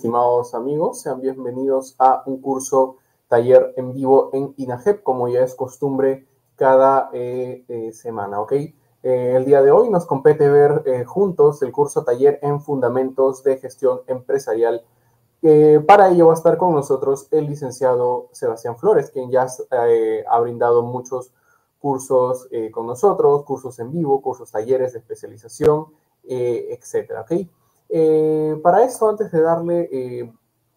estimados amigos, sean bienvenidos a un curso taller en vivo en INAGEP, como ya es costumbre cada eh, eh, semana, ¿ok? Eh, el día de hoy nos compete ver juntos el curso taller en Fundamentos de Gestión Empresarial. para ello va a estar con nosotros el licenciado Sebastián Flores, quien ya ha brindado muchos cursos con nosotros, cursos en vivo, cursos talleres de especialización, etcétera, ¿ok? Eh, para esto, antes de darle eh,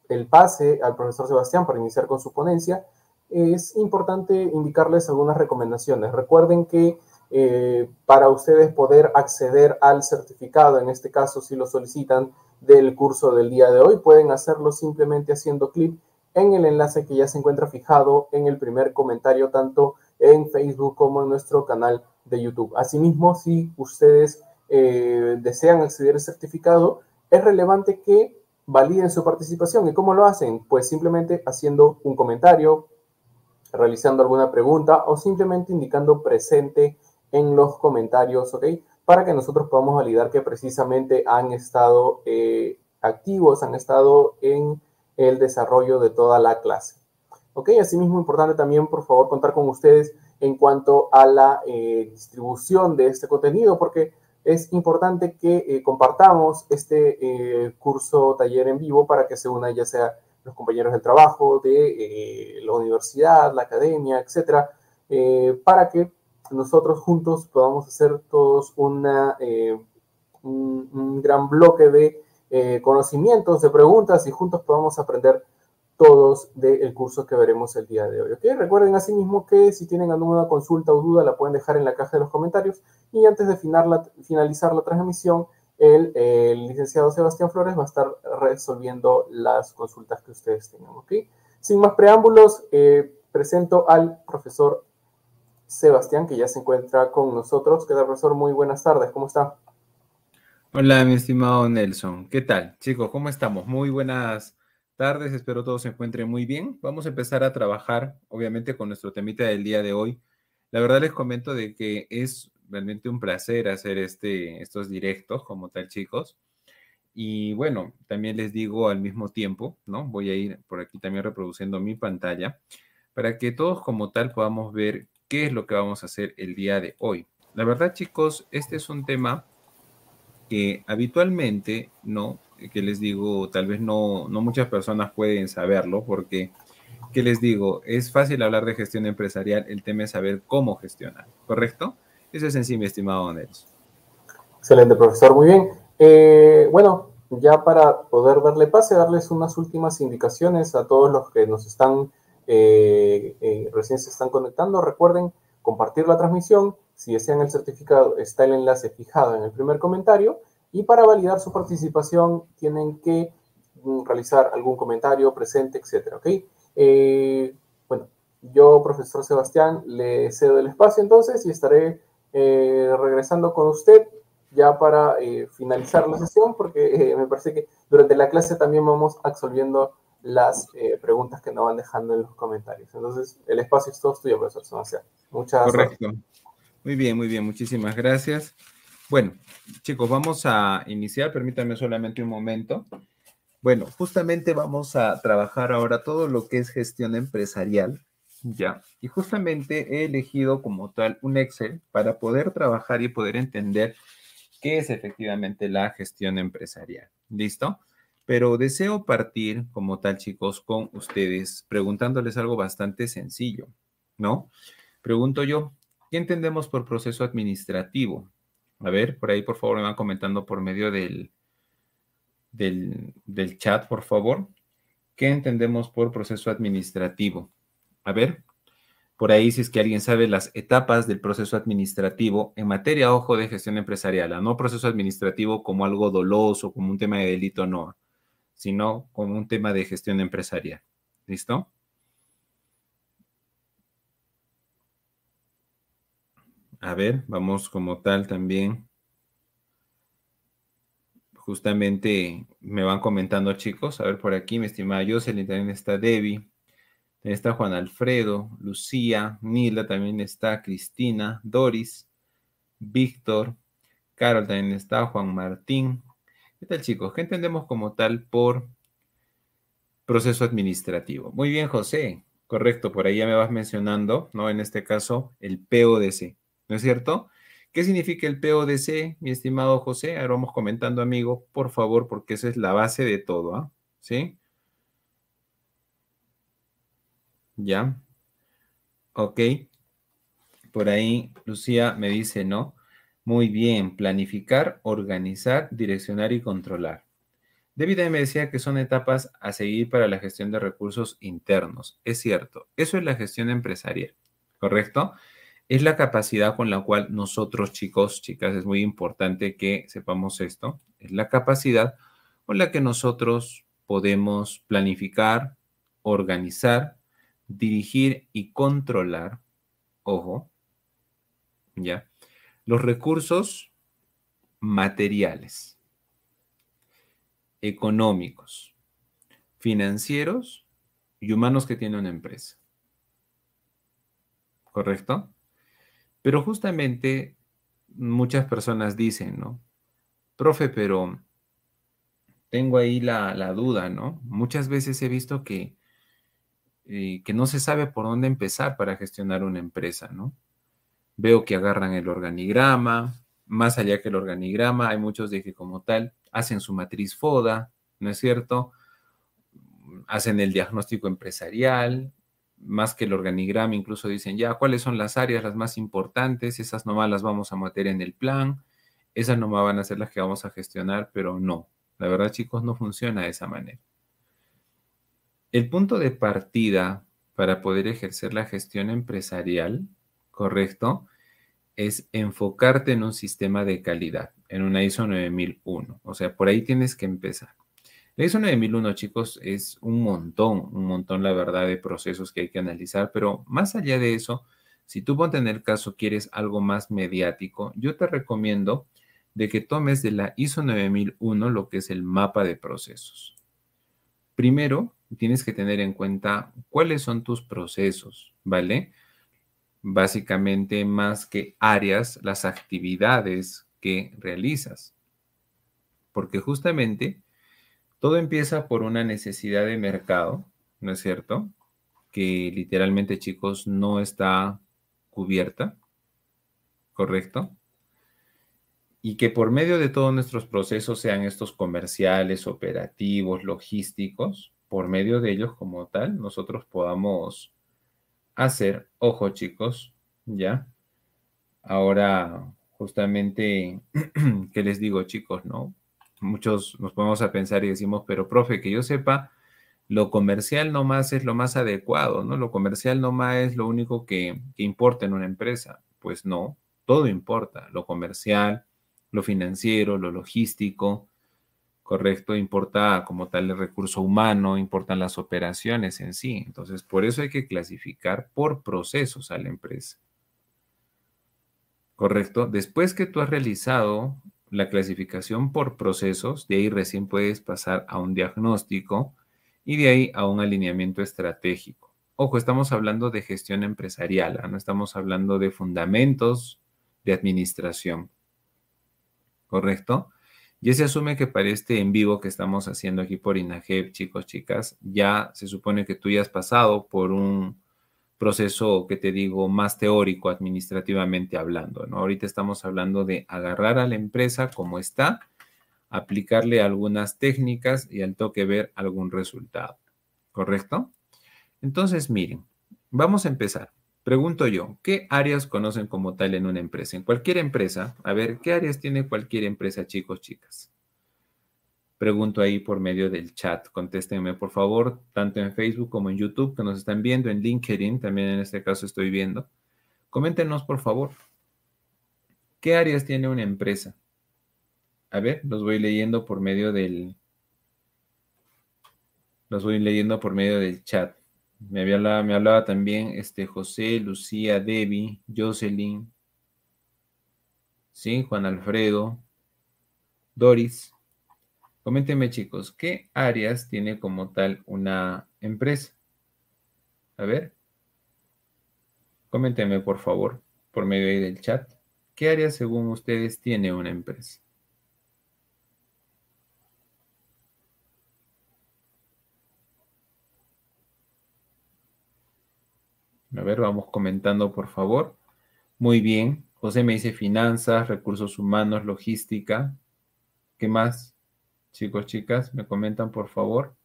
el pase al profesor Sebastián para iniciar con su ponencia, es importante indicarles algunas recomendaciones. Recuerden que eh, para ustedes poder acceder al certificado, en este caso si lo solicitan del curso del día de hoy, pueden hacerlo simplemente haciendo clic en el enlace que ya se encuentra fijado en el primer comentario, tanto en Facebook como en nuestro canal de YouTube. Asimismo, si ustedes eh, desean acceder al certificado, es relevante que validen su participación. ¿Y cómo lo hacen? Pues simplemente haciendo un comentario, realizando alguna pregunta o simplemente indicando presente en los comentarios, ¿ok? Para que nosotros podamos validar que precisamente han estado eh, activos, han estado en el desarrollo de toda la clase. ¿Ok? Asimismo, importante también, por favor, contar con ustedes en cuanto a la eh, distribución de este contenido, porque es importante que eh, compartamos este eh, curso taller en vivo para que se una ya sea los compañeros del trabajo, de eh, la universidad, la academia, etcétera, para que nosotros juntos podamos hacer todos un, gran bloque de conocimientos, de preguntas y juntos podamos aprender todos del curso que veremos el día de hoy. ¿ok? Recuerden asimismo que si tienen alguna consulta o duda la pueden dejar en la caja de los comentarios y antes de finalizar la transmisión, el, licenciado Sebastián Flores va a estar resolviendo las consultas que ustedes tengan. ¿ok? Sin más preámbulos, eh, presento al profesor Sebastián, que ya se encuentra con nosotros. ¿Qué tal, profesor? Muy buenas tardes, ¿cómo está? Hola, mi estimado Nelson. ¿Qué tal? Chicos, ¿cómo estamos? Muy buenas tardes, espero todos se encuentren muy bien. Vamos a empezar a trabajar, obviamente, con nuestro temita del día de hoy. La verdad les comento de que es realmente un placer hacer este, estos directos como tal, chicos. Y bueno, también les digo al mismo tiempo, ¿no? Voy a ir por aquí también reproduciendo mi pantalla para que todos como tal podamos ver qué es lo que vamos a hacer el día de hoy. La verdad, chicos, este es un tema que habitualmente, ¿no? Que les digo, tal vez no, no muchas personas pueden saberlo porque, ¿qué les digo? Es fácil hablar de gestión empresarial, el tema es saber cómo gestionar, ¿correcto? Eso es en sí, mi estimado Nelson. Excelente, profesor, muy bien. Eh, bueno, ya para poder darle pase, darles unas últimas indicaciones a todos los que nos están, eh, eh, recién se están conectando. Recuerden compartir la transmisión. Si desean el certificado, está el enlace fijado en el primer comentario y para validar su participación tienen que mm, realizar algún comentario presente, etcétera, ¿ok? Eh, bueno, yo, profesor Sebastián, le cedo el espacio entonces y estaré eh, regresando con usted ya para eh, finalizar la sesión, porque me parece que durante la clase también vamos absolviendo las preguntas que nos van dejando en los comentarios. Entonces, el espacio es todo tuyo, profesor Sebastián. Muchas gracias. Correcto. Muy bien, muy bien. Muchísimas gracias. Bueno, chicos, vamos a iniciar. Permítanme solamente un momento. Bueno, justamente vamos a trabajar ahora todo lo que es gestión empresarial, ¿ya? Y justamente he elegido como tal un Excel para poder trabajar y poder entender qué es efectivamente la gestión empresarial. ¿Listo? Pero deseo partir como tal, chicos, con ustedes preguntándoles algo bastante sencillo, ¿no? Pregunto yo, ¿qué entendemos por proceso administrativo? A ver, por ahí por favor me van comentando por medio del, del, chat, por favor. ¿Qué entendemos por proceso administrativo? A ver, por ahí si es que alguien sabe las etapas del proceso administrativo en materia, ojo, de gestión empresarial, no proceso administrativo como algo doloso, como un tema de delito, no, sino como un tema de gestión empresarial. ¿Listo? A ver, vamos como tal también. Justamente me van comentando, chicos. A ver, por aquí, mi estimada Jocelyn, también está Debbie. También está Juan Alfredo, Lucía, Nila, también está Cristina, Doris, Víctor, Carol también está, Juan Martín. ¿Qué tal, chicos? ¿Qué entendemos como tal por proceso administrativo. Muy bien, José. Correcto, por ahí ya me vas mencionando, ¿no? En este caso, el PODC, ¿no es cierto? ¿Qué significa el PODC, mi estimado José? Ahora vamos comentando, amigo, por favor, porque esa es la base de todo, ¿ah? ¿Sí? ¿Ya? Ok. Por ahí Lucía me dice, ¿no? Muy bien, planificar, organizar, direccionar y controlar. David me decía que son etapas a seguir para la gestión de recursos internos. Es cierto, eso es la gestión empresarial, ¿correcto? Es la capacidad con la cual nosotros, chicos, chicas, es muy importante que sepamos esto, es la capacidad con la que nosotros podemos planificar, organizar, dirigir y controlar, ojo, ¿ya? Los recursos materiales, económicos, financieros y humanos que tiene una empresa. ¿Correcto? Pero justamente muchas personas dicen, ¿no? Profe, pero tengo ahí la, duda, ¿no? Muchas veces he visto que, eh, que no se sabe por dónde empezar para gestionar una empresa, ¿no? Veo que agarran el organigrama, más allá que el organigrama, hay muchos de que como tal hacen su matriz FODA, ¿no es cierto? Hacen el diagnóstico empresarial, más que el organigrama, incluso dicen ya cuáles son las áreas las más importantes, esas nomás las vamos a meter en el plan, esas nomás van a ser las que vamos a gestionar, pero no, la verdad chicos no funciona de esa manera. El punto de partida para poder ejercer la gestión empresarial, correcto, es enfocarte en un sistema de calidad, en una ISO 9001. O sea, por ahí tienes que empezar. La ISO 9001, chicos, es un montón, un montón, la verdad, de procesos que hay que analizar, pero más allá de eso, si tú ponte en el caso quieres algo más mediático, yo te recomiendo de que tomes de la ISO 9001 lo que es el mapa de procesos. Primero, tienes que tener en cuenta cuáles son tus procesos, ¿vale? básicamente más que áreas, las actividades que realizas. Porque justamente todo empieza por una necesidad de mercado, ¿no es cierto? Que literalmente, chicos, no está cubierta, ¿correcto? Y que por medio de todos nuestros procesos, sean estos comerciales, operativos, logísticos, por medio de ellos como tal, nosotros podamos hacer, ojo chicos, ¿ya? Ahora, justamente, ¿qué les digo chicos, no? Muchos nos ponemos a pensar y decimos, pero profe, que yo sepa, lo comercial nomás es lo más adecuado, ¿no? Lo comercial nomás es lo único que, que importa en una empresa. Pues no, todo importa, lo comercial, lo financiero, lo logístico, ¿correcto? Importa como tal el recurso humano, importan las operaciones en sí. Entonces, por eso hay que clasificar por procesos a la empresa. ¿Correcto? Después que tú has realizado la clasificación por procesos, de ahí recién puedes pasar a un diagnóstico y de ahí a un alineamiento estratégico. Ojo, estamos hablando de gestión empresarial, ¿ah? no estamos hablando de fundamentos de administración. ¿Correcto? Ya se asume que para este en vivo que estamos haciendo aquí por INAGEP, chicos, chicas, ya se supone que tú ya has pasado por un proceso, que te digo, más teórico administrativamente hablando, ¿no? Ahorita estamos hablando de agarrar a la empresa como está, aplicarle algunas técnicas y al toque ver algún resultado, ¿correcto? Entonces, miren, vamos a empezar. Pregunto yo, ¿qué áreas conocen como tal en una empresa? En cualquier empresa, a ver, ¿qué áreas tiene cualquier empresa, chicos, chicas? Pregunto ahí por medio del chat. Contéstenme, por favor, tanto en Facebook como en YouTube, que nos están viendo, en LinkedIn, también en este caso estoy viendo. Coméntenos, por favor, ¿qué áreas tiene una empresa? A ver, los voy leyendo por medio del... Los voy leyendo por medio del chat. Me, hablaba, también este, José, Lucía, Debbie, Jocelyn, ¿sí? Juan Alfredo, Doris. Coméntenme, chicos, ¿qué áreas tiene como tal una empresa? A ver. Coméntenme, por favor, por medio del chat. ¿Qué áreas, según ustedes, tiene una empresa? A ver, vamos comentando, por favor. Muy bien. José me dice finanzas, recursos humanos, logística. ¿Qué más? Chicos, chicas, me comentan, por favor.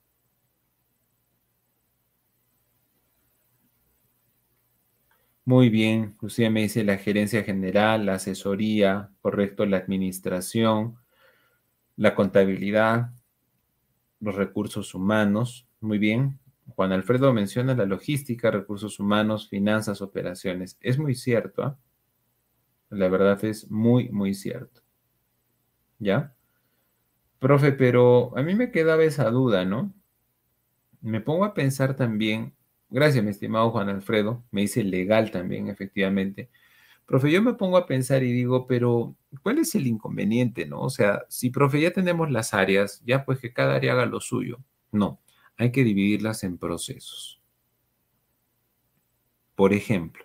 Muy bien, Lucía me dice la gerencia general, la asesoría, correcto, la administración, la contabilidad, los recursos humanos. Muy bien. Juan Alfredo menciona la logística, recursos humanos, finanzas, operaciones. Es muy cierto. ¿ah? La verdad es muy, muy cierto. ¿Ya? Profe, pero a mí me quedaba esa duda, ¿no? Me pongo a pensar también Gracias, mi estimado Juan Alfredo. Me dice legal también, efectivamente. Profe, yo me pongo a pensar y digo, pero ¿cuál es el inconveniente, no? O sea, si, profe, ya tenemos las áreas, ya pues que cada área haga lo suyo. No, hay que dividirlas en procesos. Por ejemplo,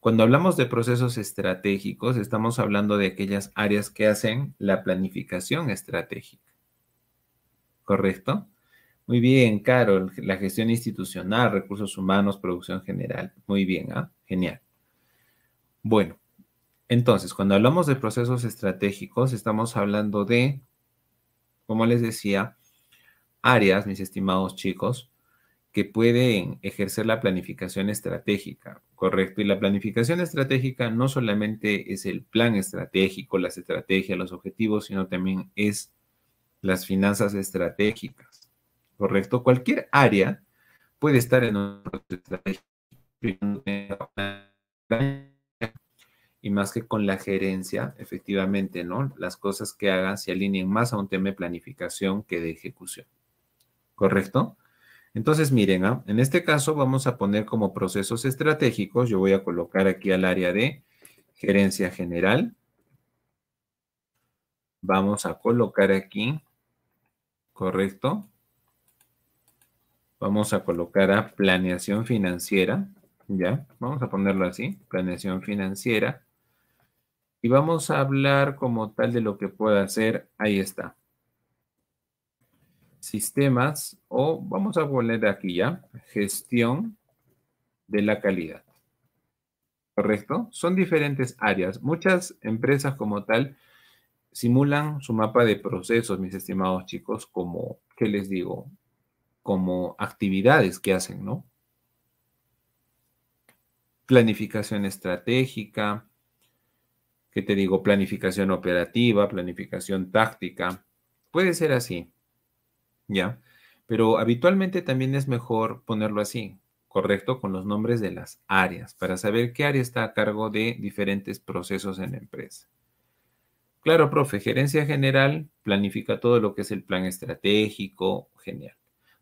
cuando hablamos de procesos estratégicos, estamos hablando de aquellas áreas que hacen la planificación estratégica. ¿Correcto? Muy bien, Carol, la gestión institucional, recursos humanos, producción general. Muy bien, ¿ah? Genial. Bueno, entonces, cuando hablamos de procesos estratégicos, estamos hablando de, como les decía, áreas, mis estimados chicos, que pueden ejercer la planificación estratégica, ¿correcto? Y la planificación estratégica no solamente es el plan estratégico, las estrategias, los objetivos, sino también es las finanzas estratégicas. ¿correcto? Cualquier área puede estar en un proceso y más que con la gerencia, efectivamente, ¿no? Las cosas que hagan se alineen más a un tema de planificación que de ejecución. ¿Correcto? Entonces, miren, ¿ah? en este caso vamos a poner como procesos estratégicos, yo voy a colocar aquí al área de gerencia general. Vamos a colocar aquí, ¿correcto? Vamos a colocar a planeación financiera, ¿ya? Vamos a ponerlo así, planeación financiera. Y vamos a hablar como tal de lo que pueda hacer, ahí está. Sistemas o vamos a poner aquí ya, gestión de la calidad. ¿Correcto? Son diferentes áreas. Muchas empresas como tal simulan su mapa de procesos, mis estimados chicos, como, ¿qué les digo? como actividades que hacen, ¿no? Planificación estratégica, ¿qué te digo? Planificación operativa, planificación táctica. Puede ser así, ¿ya? Pero habitualmente también es mejor ponerlo así, correcto, con los nombres de las áreas, para saber qué área está a cargo de diferentes procesos en la empresa. Claro, profe, gerencia general planifica todo lo que es el plan estratégico, genial.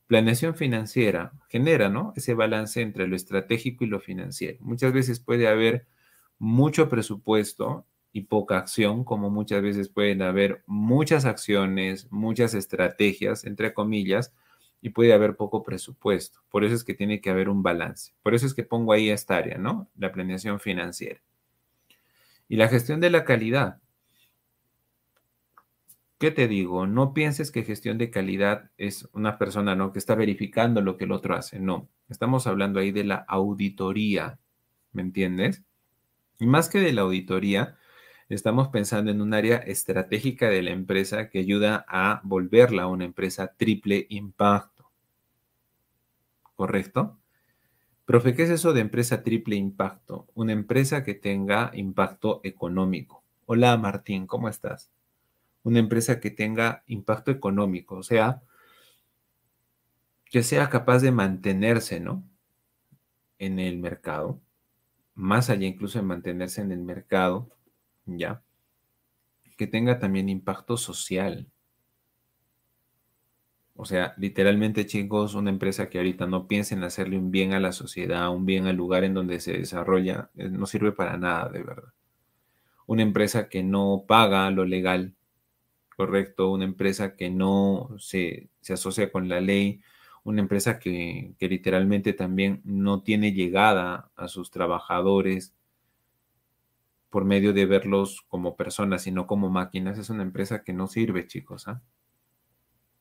Planeación financiera genera, ¿no? Ese balance entre lo estratégico y lo financiero. Muchas veces puede haber mucho presupuesto y poca acción, como muchas veces pueden haber muchas acciones, muchas estrategias, entre comillas, y puede haber poco presupuesto. Por eso es que tiene que haber un balance. Por eso es que pongo ahí esta área, ¿no? La planeación financiera. Y la gestión de la calidad. ¿Qué te digo? No pienses que gestión de calidad es una persona, ¿no? Que está verificando lo que el otro hace. No, estamos hablando ahí de la auditoría, ¿me entiendes? Y más que de la auditoría, estamos pensando en un área estratégica de la empresa que ayuda a volverla a una empresa triple impacto. ¿Correcto? Profe, ¿qué es eso de empresa triple impacto? Una empresa que tenga impacto económico. Hola Martín, ¿cómo estás? una empresa que tenga impacto económico, o sea, que sea capaz de mantenerse, ¿no? En el mercado, más allá incluso de mantenerse en el mercado, ¿ya? Que tenga también impacto social. O sea, literalmente, chicos, una empresa que ahorita no piensa en hacerle un bien a la sociedad, un bien al lugar en donde se desarrolla, eh, no sirve para nada, de verdad. Una empresa que no paga lo legal, correcto, una empresa que no se, asocia con la ley, una empresa que, que, literalmente también no tiene llegada a sus trabajadores por medio de verlos como personas, sino como máquinas, es una empresa que no sirve, chicos. ¿ah?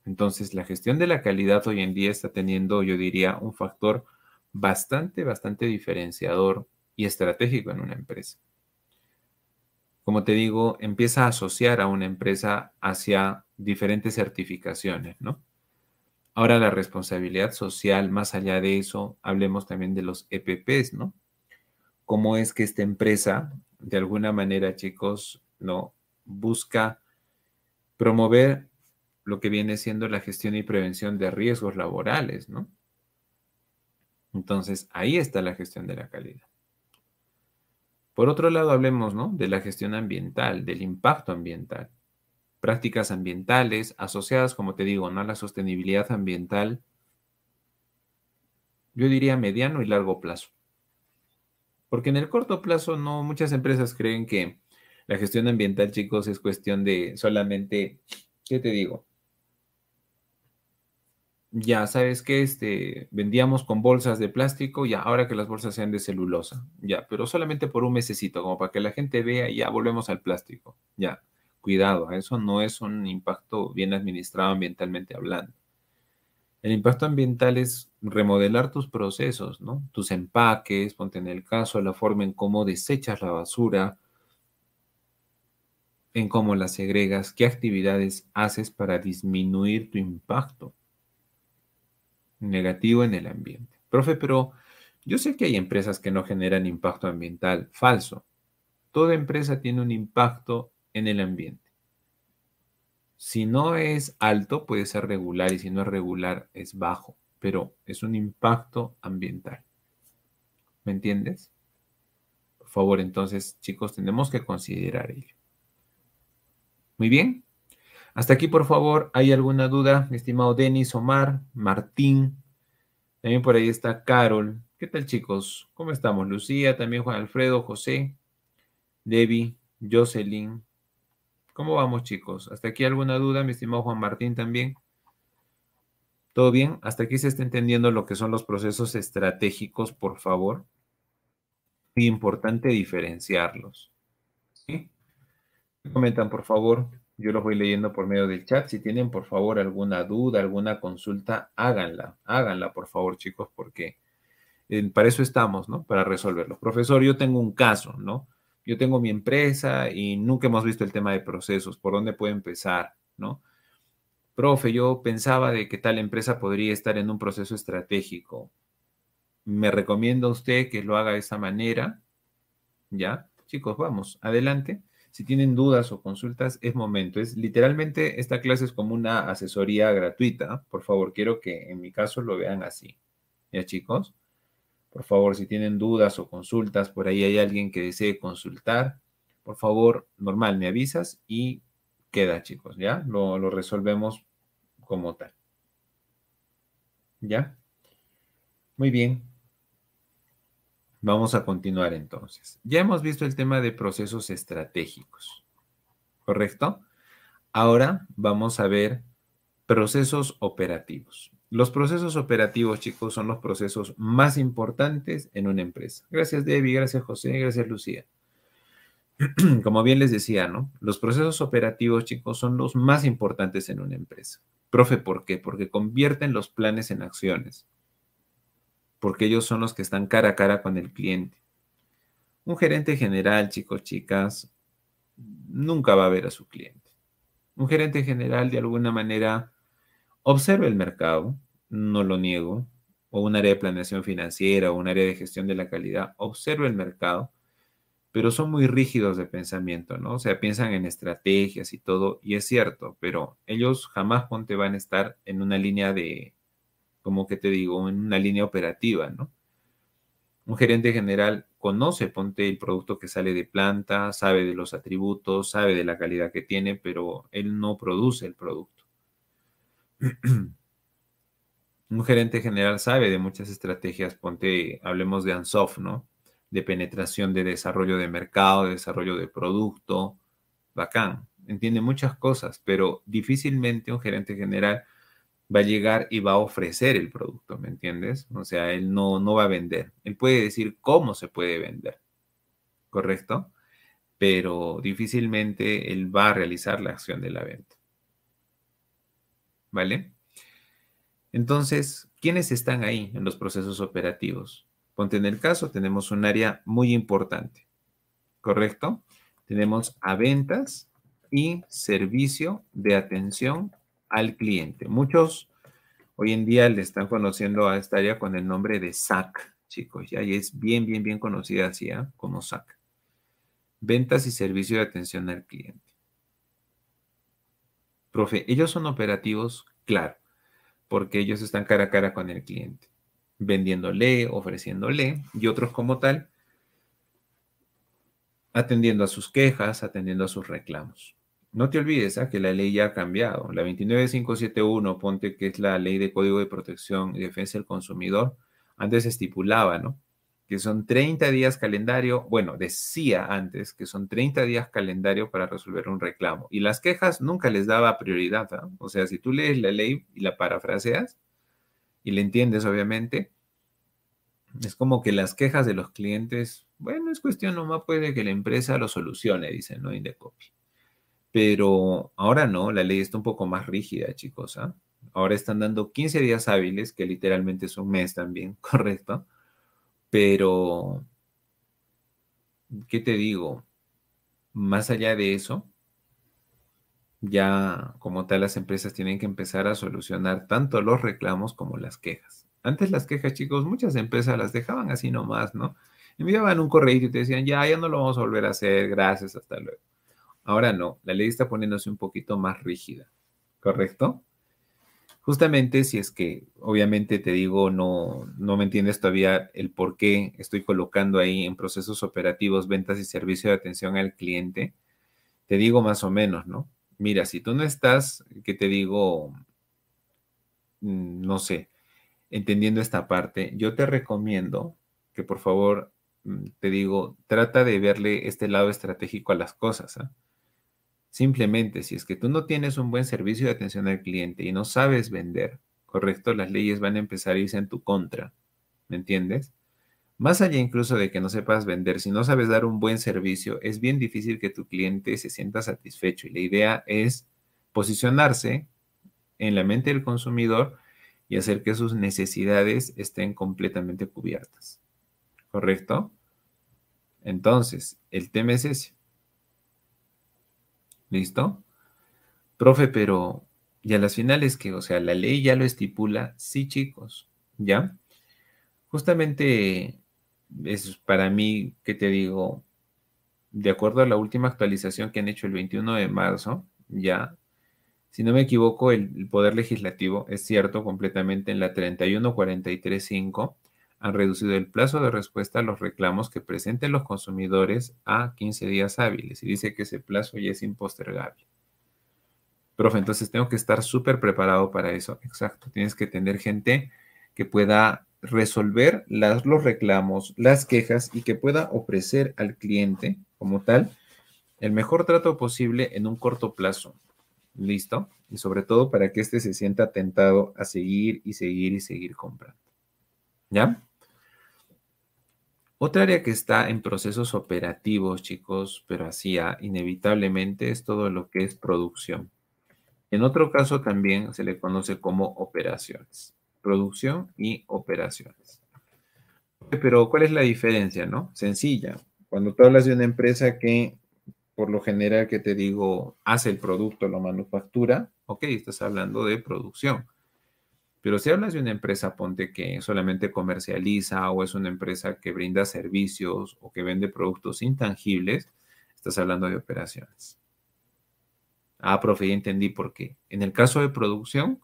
Entonces, la gestión de la calidad hoy en día está teniendo, yo diría, un factor bastante, bastante diferenciador y estratégico en una empresa. Como te digo, empieza a asociar a una empresa hacia diferentes certificaciones, ¿no? Ahora la responsabilidad social, más allá de eso, hablemos también de los EPPs, ¿no? Cómo es que esta empresa, de alguna manera, chicos, ¿no? Busca promover lo que viene siendo la gestión y prevención de riesgos laborales, ¿no? Entonces, ahí está la gestión de la calidad. Por otro lado, hablemos, ¿no? De la gestión ambiental, del impacto ambiental. Prácticas ambientales asociadas, como te digo, ¿no? a la sostenibilidad ambiental, yo diría mediano y largo plazo. Porque en el corto plazo, no, muchas empresas creen que la gestión ambiental, chicos, es cuestión de solamente, ¿qué te digo? ya sabes que este, vendíamos con bolsas de plástico, ya ahora que las bolsas sean de celulosa, ya, pero solamente por un mesecito, como para que la gente vea ya volvemos al plástico, ya, cuidado, eso no es un impacto bien administrado ambientalmente hablando. El impacto ambiental es remodelar tus procesos, ¿no? Tus empaques, ponte en el caso, la forma en cómo desechas la basura, en cómo la segregas, qué actividades haces para disminuir tu impacto negativo en el ambiente. Profe, pero yo sé que hay empresas que no generan impacto ambiental. Falso. Toda empresa tiene un impacto en el ambiente. Si no es alto, puede ser regular y si no es regular, es bajo, pero es un impacto ambiental. ¿Me entiendes? Por favor, entonces, chicos, tenemos que considerar ello. Muy bien. Hasta aquí, por favor, ¿hay alguna duda, estimado Denis, Omar, Martín? También por ahí está Carol. ¿Qué tal, chicos? ¿Cómo estamos? Lucía, también Juan Alfredo, José, Debbie, Jocelyn. ¿Cómo vamos, chicos? ¿Hasta aquí alguna duda, mi estimado Juan Martín también? ¿Todo bien? ¿Hasta aquí se está entendiendo lo que son los procesos estratégicos, por favor? Muy importante diferenciarlos. ¿Sí? Comentan, por favor. Yo los voy leyendo por medio del chat. Si tienen, por favor, alguna duda, alguna consulta, háganla. Háganla, por favor, chicos, porque eh, para eso estamos, ¿no? Para resolverlo. Profesor, yo tengo un caso, ¿no? Yo tengo mi empresa y nunca hemos visto el tema de procesos. ¿Por dónde puedo empezar, ¿no? Profe, yo pensaba de que tal empresa podría estar en un proceso estratégico. Me recomienda usted que lo haga de esa manera. ¿Ya? Chicos, vamos, adelante. Si tienen dudas o consultas, es momento. Es literalmente esta clase es como una asesoría gratuita. Por favor, quiero que en mi caso lo vean así. ¿Ya, chicos? Por favor, si tienen dudas o consultas, por ahí hay alguien que desee consultar, por favor, normal, me avisas y queda, chicos, ¿ya? Lo, lo resolvemos como tal. ¿Ya? Muy bien. Vamos a continuar entonces. Ya hemos visto el tema de procesos estratégicos, ¿correcto? Ahora vamos a ver procesos operativos. Los procesos operativos, chicos, son los procesos más importantes en una empresa. Gracias, Debbie, gracias, José, gracias, Lucía. Como bien les decía, ¿no? Los procesos operativos, chicos, son los más importantes en una empresa. Profe, ¿por qué? Porque convierten los planes en acciones porque ellos son los que están cara a cara con el cliente. Un gerente general, chicos, chicas, nunca va a ver a su cliente. Un gerente general, de alguna manera, observa el mercado, no lo niego, o un área de planeación financiera o un área de gestión de la calidad, observa el mercado, pero son muy rígidos de pensamiento, ¿no? O sea, piensan en estrategias y todo, y es cierto, pero ellos jamás ponte van a estar en una línea de, como que te digo, en una línea operativa, ¿no? Un gerente general conoce, ponte el producto que sale de planta, sabe de los atributos, sabe de la calidad que tiene, pero él no produce el producto. Un gerente general sabe de muchas estrategias, ponte, hablemos de Ansoft, ¿no? De penetración de desarrollo de mercado, de desarrollo de producto, bacán, entiende muchas cosas, pero difícilmente un gerente general va a llegar y va a ofrecer el producto, ¿me entiendes? O sea, él no, no va a vender. Él puede decir cómo se puede vender, ¿correcto? Pero difícilmente él va a realizar la acción de la venta. ¿Vale? Entonces, ¿quiénes están ahí en los procesos operativos? Ponte en el caso, tenemos un área muy importante, ¿correcto? Tenemos a ventas y servicio de atención al cliente. Muchos hoy en día le están conociendo a esta área con el nombre de SAC, chicos, ya y es bien, bien, bien conocida así, ¿eh? como SAC. Ventas y servicio de atención al cliente. Profe, ellos son operativos, claro, porque ellos están cara a cara con el cliente, vendiéndole, ofreciéndole, y otros como tal, atendiendo a sus quejas, atendiendo a sus reclamos. No te olvides ¿ah? que la ley ya ha cambiado. La 29571, ponte que es la ley de Código de Protección y Defensa del Consumidor, antes estipulaba, ¿no? Que son 30 días calendario, bueno, decía antes que son 30 días calendario para resolver un reclamo. Y las quejas nunca les daba prioridad. ¿ah? O sea, si tú lees la ley y la parafraseas y le entiendes, obviamente, es como que las quejas de los clientes, bueno, es cuestión nomás puede que la empresa lo solucione, dicen, ¿no? Indecopy. Pero ahora no, la ley está un poco más rígida, chicos. ¿ah? Ahora están dando 15 días hábiles, que literalmente es un mes también, correcto. Pero, ¿qué te digo? Más allá de eso, ya como tal las empresas tienen que empezar a solucionar tanto los reclamos como las quejas. Antes las quejas, chicos, muchas empresas las dejaban así nomás, ¿no? Enviaban un correo y te decían, ya, ya no lo vamos a volver a hacer, gracias, hasta luego. Ahora no, la ley está poniéndose un poquito más rígida, ¿correcto? Justamente si es que, obviamente te digo, no, no me entiendes todavía el por qué estoy colocando ahí en procesos operativos, ventas y servicio de atención al cliente, te digo más o menos, ¿no? Mira, si tú no estás, ¿qué te digo? Mm, no sé, entendiendo esta parte, yo te recomiendo que por favor, mm, te digo, trata de verle este lado estratégico a las cosas. ¿ah? Simplemente, si es que tú no tienes un buen servicio de atención al cliente y no sabes vender, correcto, las leyes van a empezar a irse en tu contra. ¿Me entiendes? Más allá incluso de que no sepas vender, si no sabes dar un buen servicio, es bien difícil que tu cliente se sienta satisfecho. Y la idea es posicionarse en la mente del consumidor y hacer que sus necesidades estén completamente cubiertas. ¿Correcto? Entonces, el tema es ese. ¿Listo? Profe, pero ya las finales que, o sea, la ley ya lo estipula, sí, chicos, ¿ya? Justamente es para mí, ¿qué te digo? De acuerdo a la última actualización que han hecho el 21 de marzo, ya, si no me equivoco, el, Poder Legislativo, es cierto, completamente en la 31435, han reducido el plazo de respuesta a los reclamos que presenten los consumidores a 15 días hábiles y dice que ese plazo ya es impostergable. Profe, entonces tengo que estar súper preparado para eso. Exacto, tienes que tener gente que pueda resolver las, los reclamos, las quejas y que pueda ofrecer al cliente como tal el mejor trato posible en un corto plazo. ¿Listo? Y sobre todo para que éste se sienta tentado a seguir y seguir y seguir comprando. ¿Ya? Otra área que está en procesos operativos, chicos, pero así inevitablemente es todo lo que es producción. En otro caso también se le conoce como operaciones. Producción y operaciones. Pero ¿cuál es la diferencia, no? Sencilla. Cuando tú hablas de una empresa que, por lo general, que te digo, hace el producto, lo manufactura, ok, estás hablando de producción. Pero si hablas de una empresa, ponte que solamente comercializa o es una empresa que brinda servicios o que vende productos intangibles, estás hablando de operaciones. Ah, profe, ya entendí por qué. En el caso de producción,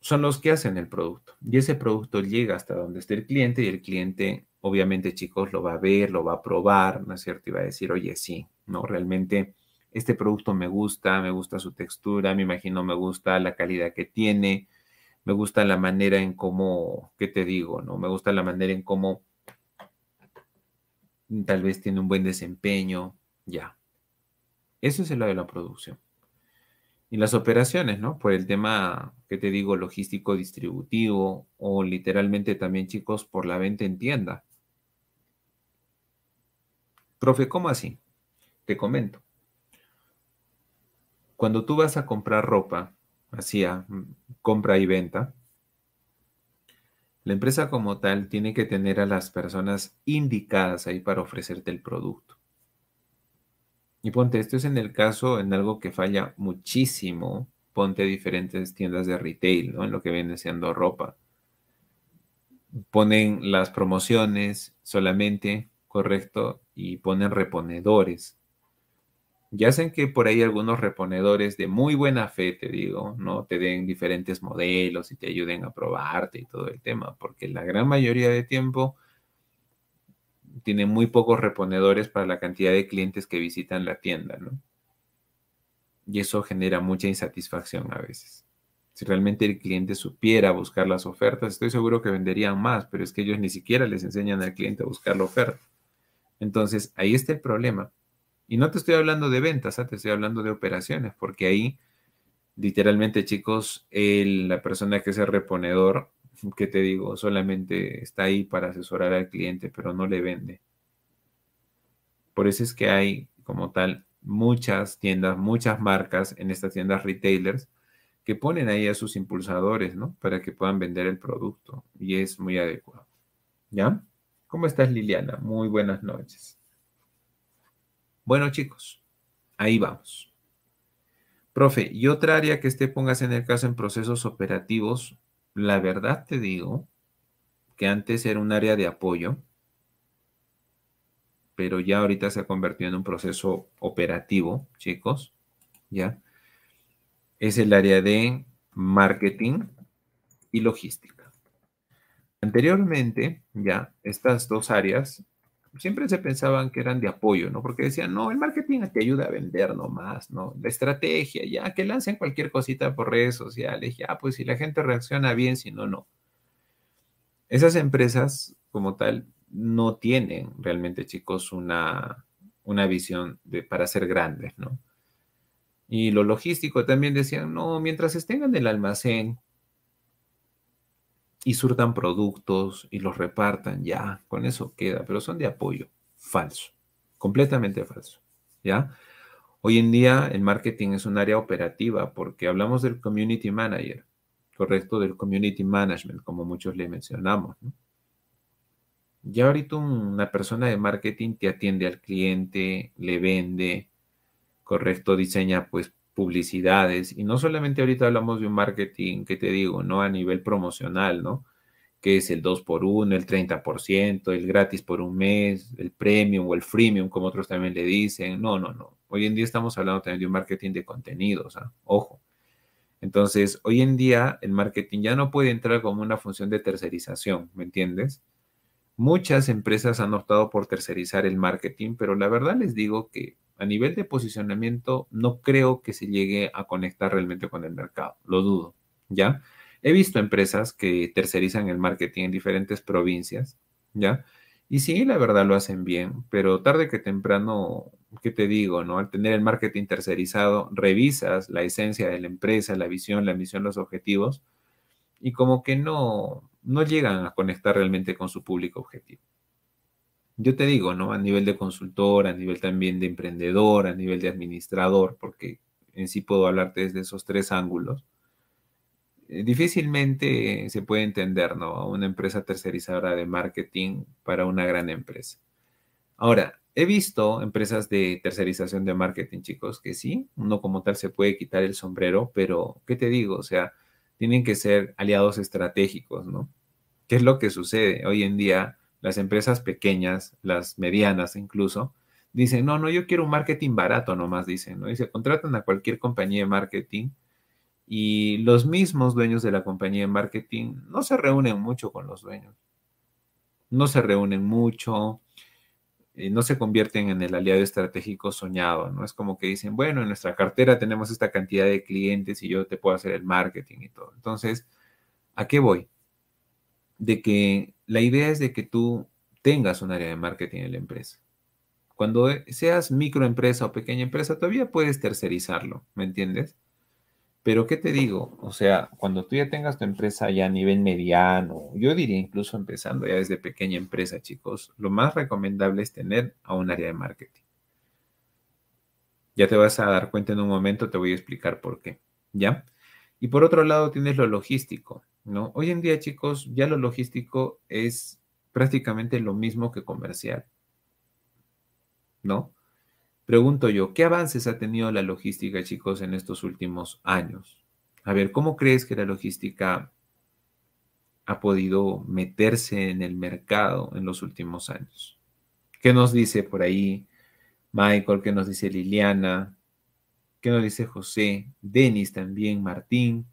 son los que hacen el producto. Y ese producto llega hasta donde esté el cliente y el cliente, obviamente, chicos, lo va a ver, lo va a probar, ¿no es cierto? Y va a decir, oye, sí, no, realmente este producto me gusta, me gusta su textura, me imagino me gusta la calidad que tiene, me gusta la manera en cómo, ¿qué te digo? ¿No? Me gusta la manera en cómo tal vez tiene un buen desempeño, ya. Eso es el lado de la producción. Y las operaciones, ¿no? Por el tema, ¿qué te digo? Logístico distributivo o literalmente también, chicos, por la venta en tienda. Profe, ¿cómo así? Te comento. Cuando tú vas a comprar ropa, hacía mm, compra y venta, la empresa como tal tiene que tener a las personas indicadas ahí para ofrecerte el producto. Y ponte, esto es en el caso, en algo que falla muchísimo, ponte diferentes tiendas de retail, ¿no? En lo que viene siendo ropa. Ponen las promociones solamente, correcto, y ponen reponedores. Ya hacen que por ahí algunos reponedores de muy buena fe, te digo, ¿no? Te den diferentes modelos y te ayuden a probarte y todo el tema, porque la gran mayoría de tiempo tiene muy pocos reponedores para la cantidad de clientes que visitan la tienda, ¿no? Y eso genera mucha insatisfacción a veces. Si realmente el cliente supiera buscar las ofertas, estoy seguro que venderían más, pero es que ellos ni siquiera les enseñan al cliente a buscar la oferta. Entonces, ahí está el problema. Y no te estoy hablando de ventas, ¿ah? te estoy hablando de operaciones, porque ahí, literalmente, chicos, la persona que es el reponedor que te digo, solamente está ahí para asesorar al cliente, pero no le vende. Por eso es que hay como tal muchas tiendas, muchas marcas en estas tiendas retailers que ponen ahí a sus impulsadores, ¿no? Para que puedan vender el producto y es muy adecuado. ¿Ya? ¿Cómo estás Liliana? Muy buenas noches. Bueno chicos, ahí vamos. Profe, y otra área que esté pongas en el caso en procesos operativos la verdad te digo que antes era un área de apoyo, pero ya ahorita se ha convertido en un proceso operativo, chicos, ¿ya? Es el área de marketing y logística. Anteriormente, ya, estas dos áreas siempre se pensaban que eran de apoyo, ¿no? Porque decían, no, el marketing te ayuda a vender nomás, ¿no? La estrategia, ya, que lancen cualquier cosita por redes sociales, ya, pues si la gente reacciona bien, si no, no. Esas empresas, como tal, no tienen realmente, chicos, una, una visión de, para ser grandes, ¿no? Y lo logístico también decían, no, mientras estén en el almacén, y surtan productos y los repartan, ya, con eso queda, pero son de apoyo. Falso, completamente falso, ¿ya? Hoy en día el marketing es un área operativa porque hablamos del community manager, correcto, del community management, como muchos le mencionamos, ¿no? Ya ahorita una persona de marketing te atiende al cliente, le vende, correcto, diseña pues publicidades, y no solamente ahorita hablamos de un marketing, que te digo, ¿no? A nivel promocional, ¿no? Que es el 2 por 1 el 30%, el gratis por un mes, el premium o el freemium, como otros también le dicen. No, no, no. Hoy en día estamos hablando también de un marketing de contenidos, ¿ah? ojo. Entonces, hoy en día el marketing ya no puede entrar como una función de tercerización, ¿me entiendes? Muchas empresas han optado por tercerizar el marketing, pero la verdad les digo que a nivel de posicionamiento, no creo que se llegue a conectar realmente con el mercado, lo dudo, ¿ya? He visto empresas que tercerizan el marketing en diferentes provincias, ¿ya? Y sí, la verdad lo hacen bien, pero tarde que temprano, ¿qué te digo, no? Al tener el marketing tercerizado, revisas la esencia de la empresa, la visión, la misión, los objetivos, y como que no, no llegan a conectar realmente con su público objetivo yo te digo, ¿no? A nivel de consultor, a nivel también de emprendedor, a nivel de administrador, porque en sí puedo hablarte desde esos tres ángulos. Eh, difícilmente se puede entender, ¿no? Una empresa tercerizadora de marketing para una gran empresa. Ahora, he visto empresas de tercerización de marketing, chicos, que sí, uno como tal se puede quitar el sombrero, pero ¿qué te digo? O sea, tienen que ser aliados estratégicos, ¿no? ¿Qué es lo que sucede? Hoy en día las empresas pequeñas, las medianas incluso, dicen, no, no, yo quiero un marketing barato nomás, dicen, ¿no? Y se contratan a cualquier compañía de marketing y los mismos dueños de la compañía de marketing no se reúnen mucho con los dueños. No se reúnen mucho, y no se convierten en el aliado estratégico soñado, ¿no? Es como que dicen, bueno, en nuestra cartera tenemos esta cantidad de clientes y yo te puedo hacer el marketing y todo. Entonces, ¿a qué voy? De que la idea es de que tú tengas un área de marketing en la empresa. Cuando seas microempresa o pequeña empresa, todavía puedes tercerizarlo, ¿me entiendes? Pero ¿qué te digo? O sea, cuando tú ya tengas tu empresa ya a nivel mediano, yo diría incluso empezando ya desde pequeña empresa, chicos, lo más recomendable es tener a un área de marketing. Ya te vas a dar cuenta en un momento, te voy a explicar por qué, ¿ya? Y por otro lado tienes lo logístico, ¿no? Hoy en día, chicos, ya lo logístico es prácticamente lo mismo que comercial, ¿no? Pregunto yo, ¿qué avances ha tenido la logística, chicos, en estos últimos años? A ver, ¿cómo crees que la logística ha podido meterse en el mercado en los últimos años? ¿Qué nos dice por ahí Michael? ¿Qué nos dice Liliana? ¿Qué nos dice José? Denis también, Martín.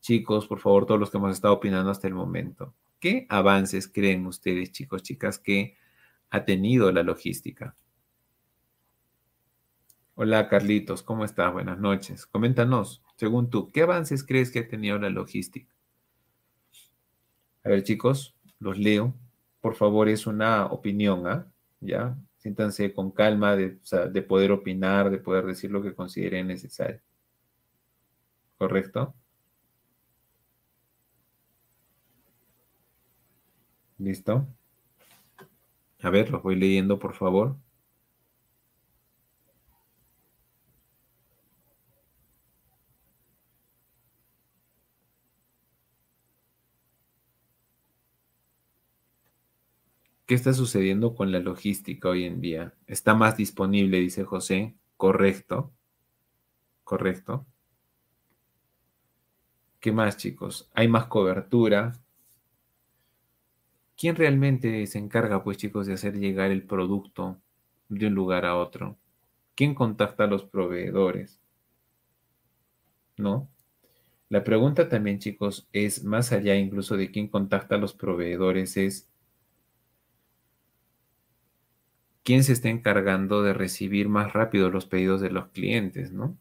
Chicos, por favor, todos los que hemos estado opinando hasta el momento. ¿Qué avances creen ustedes, chicos, chicas, que ha tenido la logística? Hola, Carlitos, ¿cómo estás? Buenas noches. Coméntanos, según tú, ¿qué avances crees que ha tenido la logística? A ver, chicos, los leo. Por favor, es una opinión, ¿ah? ¿Ya? Siéntanse con calma de, poder opinar, de poder decir lo que consideren necesario. ¿Correcto? ¿Listo? A ver, los voy leyendo, por favor. ¿Qué está sucediendo con la logística hoy en día? Está más disponible, dice José. Correcto. Correcto. ¿Qué más, chicos? Hay más cobertura. ¿Quién realmente se encarga, pues, chicos, de hacer llegar el producto de un lugar a otro? ¿Quién contacta a los proveedores? ¿No? La pregunta también, chicos, es más allá incluso de quién contacta a los proveedores, es quién se está encargando de recibir más rápido los pedidos de los clientes, ¿no?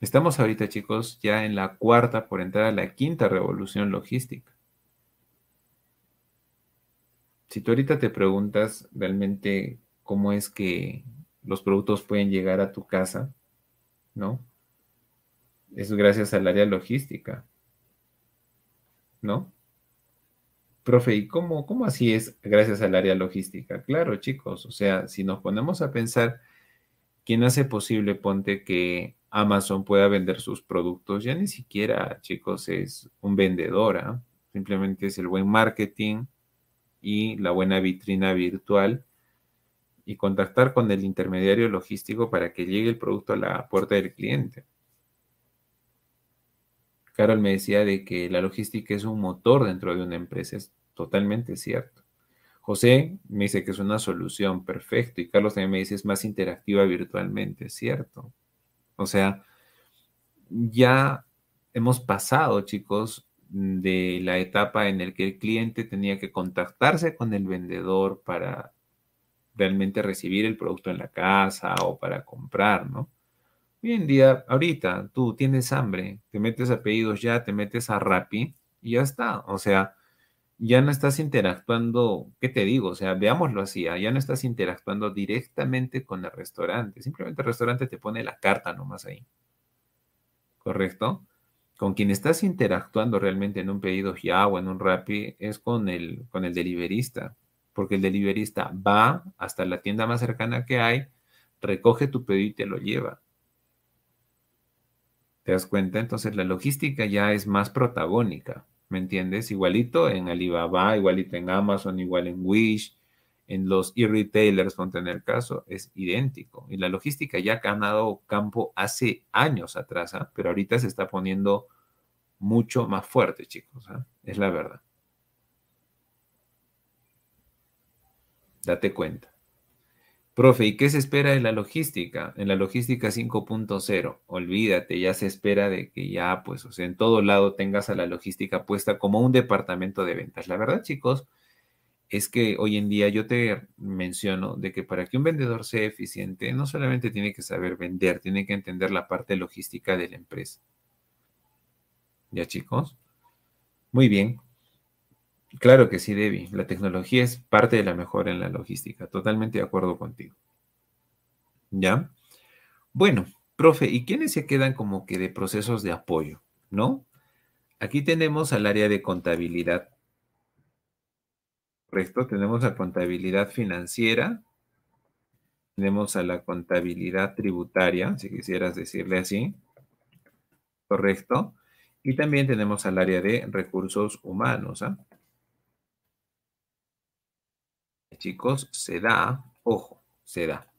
Estamos ahorita, chicos, ya en la cuarta por entrar a la quinta revolución logística. Si tú ahorita te preguntas realmente cómo es que los productos pueden llegar a tu casa, ¿no? Es gracias al área logística, ¿no? Profe, ¿y cómo, cómo así es gracias al área logística? Claro, chicos, o sea, si nos ponemos a pensar, ¿quién hace posible, ponte, que Amazon pueda vender sus productos? Ya ni siquiera, chicos, es un vendedor, ¿ah? simplemente es el buen marketing y la buena vitrina virtual y contactar con el intermediario logístico para que llegue el producto a la puerta del cliente. Carol me decía de que la logística es un motor dentro de una empresa. Es totalmente cierto. José me dice que es una solución, perfecto. Y Carlos también me dice es más interactiva virtualmente, cierto. O sea, ya hemos pasado, chicos, de la etapa en la que el cliente tenía que contactarse con el vendedor para realmente recibir el producto en la casa o para comprar, ¿no? Hoy en día, ahorita, tú tienes hambre, te metes a pedidos ya, te metes a Rappi y ya está. O sea, ya no estás interactuando, ¿qué te digo? O sea, veámoslo así, ¿ah? ya no estás interactuando directamente con el restaurante. Simplemente el restaurante te pone la carta nomás ahí. ¿Correcto? Con quien estás interactuando realmente en un pedido ya o en un Rappi es con el, con el deliverista. Porque el deliverista va hasta la tienda más cercana que hay, recoge tu pedido y te lo lleva. ¿Te das cuenta? Entonces la logística ya es más protagónica, ¿me entiendes? Igualito en Alibaba, igualito en Amazon, igual en Wish, en los e-retailers, ponte en el caso, es idéntico. Y la logística ya ha ganado campo hace años atrás, ¿ah? pero ahorita se está poniendo mucho más fuerte, chicos. ¿ah? Es la verdad. Date cuenta. Profe, ¿y qué se espera de la logística? En la logística 5.0, olvídate, ya se espera de que ya, pues, o sea, en todo lado tengas a la logística puesta como un departamento de ventas. La verdad, chicos, es que hoy en día yo te menciono de que para que un vendedor sea eficiente, no solamente tiene que saber vender, tiene que entender la parte logística de la empresa. ¿Ya, chicos? Muy bien. Claro que sí, Debbie. La tecnología es parte de la mejora en la logística. Totalmente de acuerdo contigo. ¿Ya? Bueno, profe, ¿y quiénes se quedan como que de procesos de apoyo? ¿No? Aquí tenemos al área de contabilidad. Correcto, tenemos la contabilidad financiera, tenemos a la contabilidad tributaria, si quisieras decirle así, ¿correcto? Y también tenemos al área de recursos humanos. ¿ah? Chicos, se da, ojo, se da.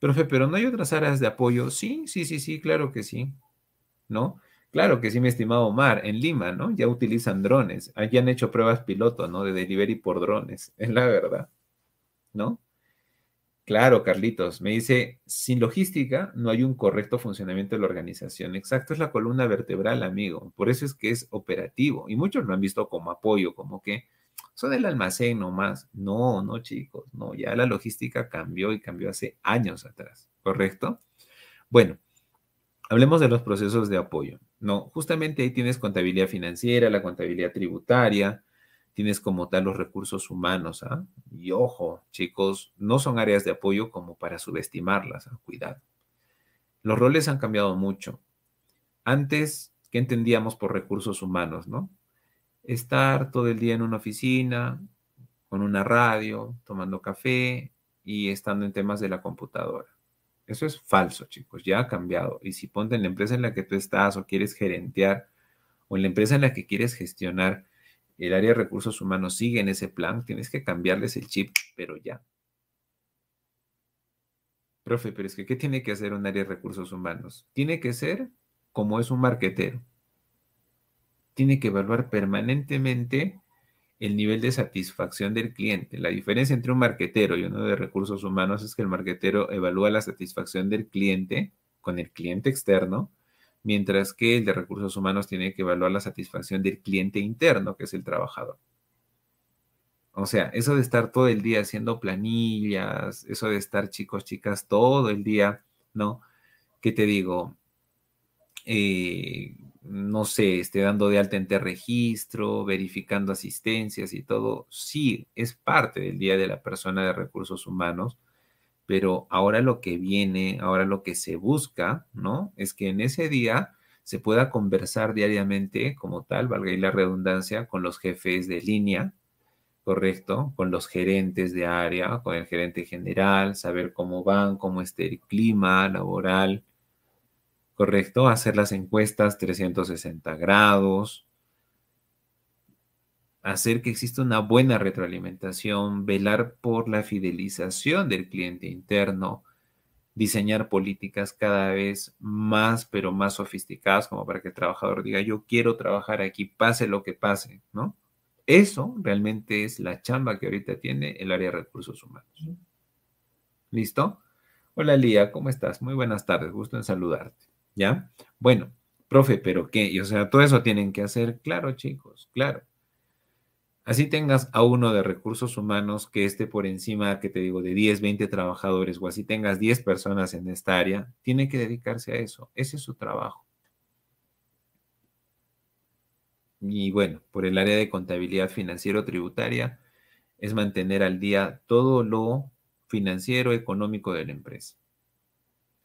Profe, pero ¿no hay otras áreas de apoyo? Sí, sí, sí, sí, claro que sí. ¿No? Claro que sí, mi estimado Omar, en Lima, ¿no? Ya utilizan drones, allí han hecho pruebas piloto, ¿no? De delivery por drones, es la verdad, ¿no? Claro, Carlitos, me dice, sin logística no hay un correcto funcionamiento de la organización. Exacto, es la columna vertebral, amigo. Por eso es que es operativo. Y muchos lo han visto como apoyo, como que son el almacén nomás. No, no, chicos, no, ya la logística cambió y cambió hace años atrás, ¿correcto? Bueno, hablemos de los procesos de apoyo. No, justamente ahí tienes contabilidad financiera, la contabilidad tributaria, tienes como tal los recursos humanos. ¿ah? Y ojo, chicos, no son áreas de apoyo como para subestimarlas, ¿ah? cuidado. Los roles han cambiado mucho. Antes, ¿qué entendíamos por recursos humanos, no? Estar todo el día en una oficina, con una radio, tomando café y estando en temas de la computadora. Eso es falso, chicos, ya ha cambiado. Y si ponte en la empresa en la que tú estás o quieres gerentear o en la empresa en la que quieres gestionar, el área de recursos humanos sigue en ese plan, tienes que cambiarles el chip, pero ya. Profe, pero es que, ¿qué tiene que hacer un área de recursos humanos? Tiene que ser como es un marquetero. Tiene que evaluar permanentemente el nivel de satisfacción del cliente. La diferencia entre un marquetero y uno de recursos humanos es que el marquetero evalúa la satisfacción del cliente con el cliente externo mientras que el de recursos humanos tiene que evaluar la satisfacción del cliente interno, que es el trabajador. O sea, eso de estar todo el día haciendo planillas, eso de estar chicos, chicas, todo el día, ¿no? ¿Qué te digo? Eh, no sé, esté dando de alta en registro, verificando asistencias y todo, sí, es parte del día de la persona de recursos humanos, pero ahora lo que viene, ahora lo que se busca, ¿no? Es que en ese día se pueda conversar diariamente como tal, valga la redundancia, con los jefes de línea, ¿correcto? Con los gerentes de área, con el gerente general, saber cómo van, cómo está el clima laboral, ¿correcto? Hacer las encuestas 360 grados, hacer que exista una buena retroalimentación, velar por la fidelización del cliente interno, diseñar políticas cada vez más, pero más sofisticadas, como para que el trabajador diga, yo quiero trabajar aquí, pase lo que pase, ¿no? Eso realmente es la chamba que ahorita tiene el área de recursos humanos. ¿Listo? Hola Lía, ¿cómo estás? Muy buenas tardes, gusto en saludarte. ¿Ya? Bueno, profe, pero ¿qué? Y, o sea, todo eso tienen que hacer, claro, chicos, claro. Así tengas a uno de recursos humanos que esté por encima, que te digo, de 10, 20 trabajadores, o así tengas 10 personas en esta área, tiene que dedicarse a eso. Ese es su trabajo. Y bueno, por el área de contabilidad financiero-tributaria, es mantener al día todo lo financiero, económico de la empresa.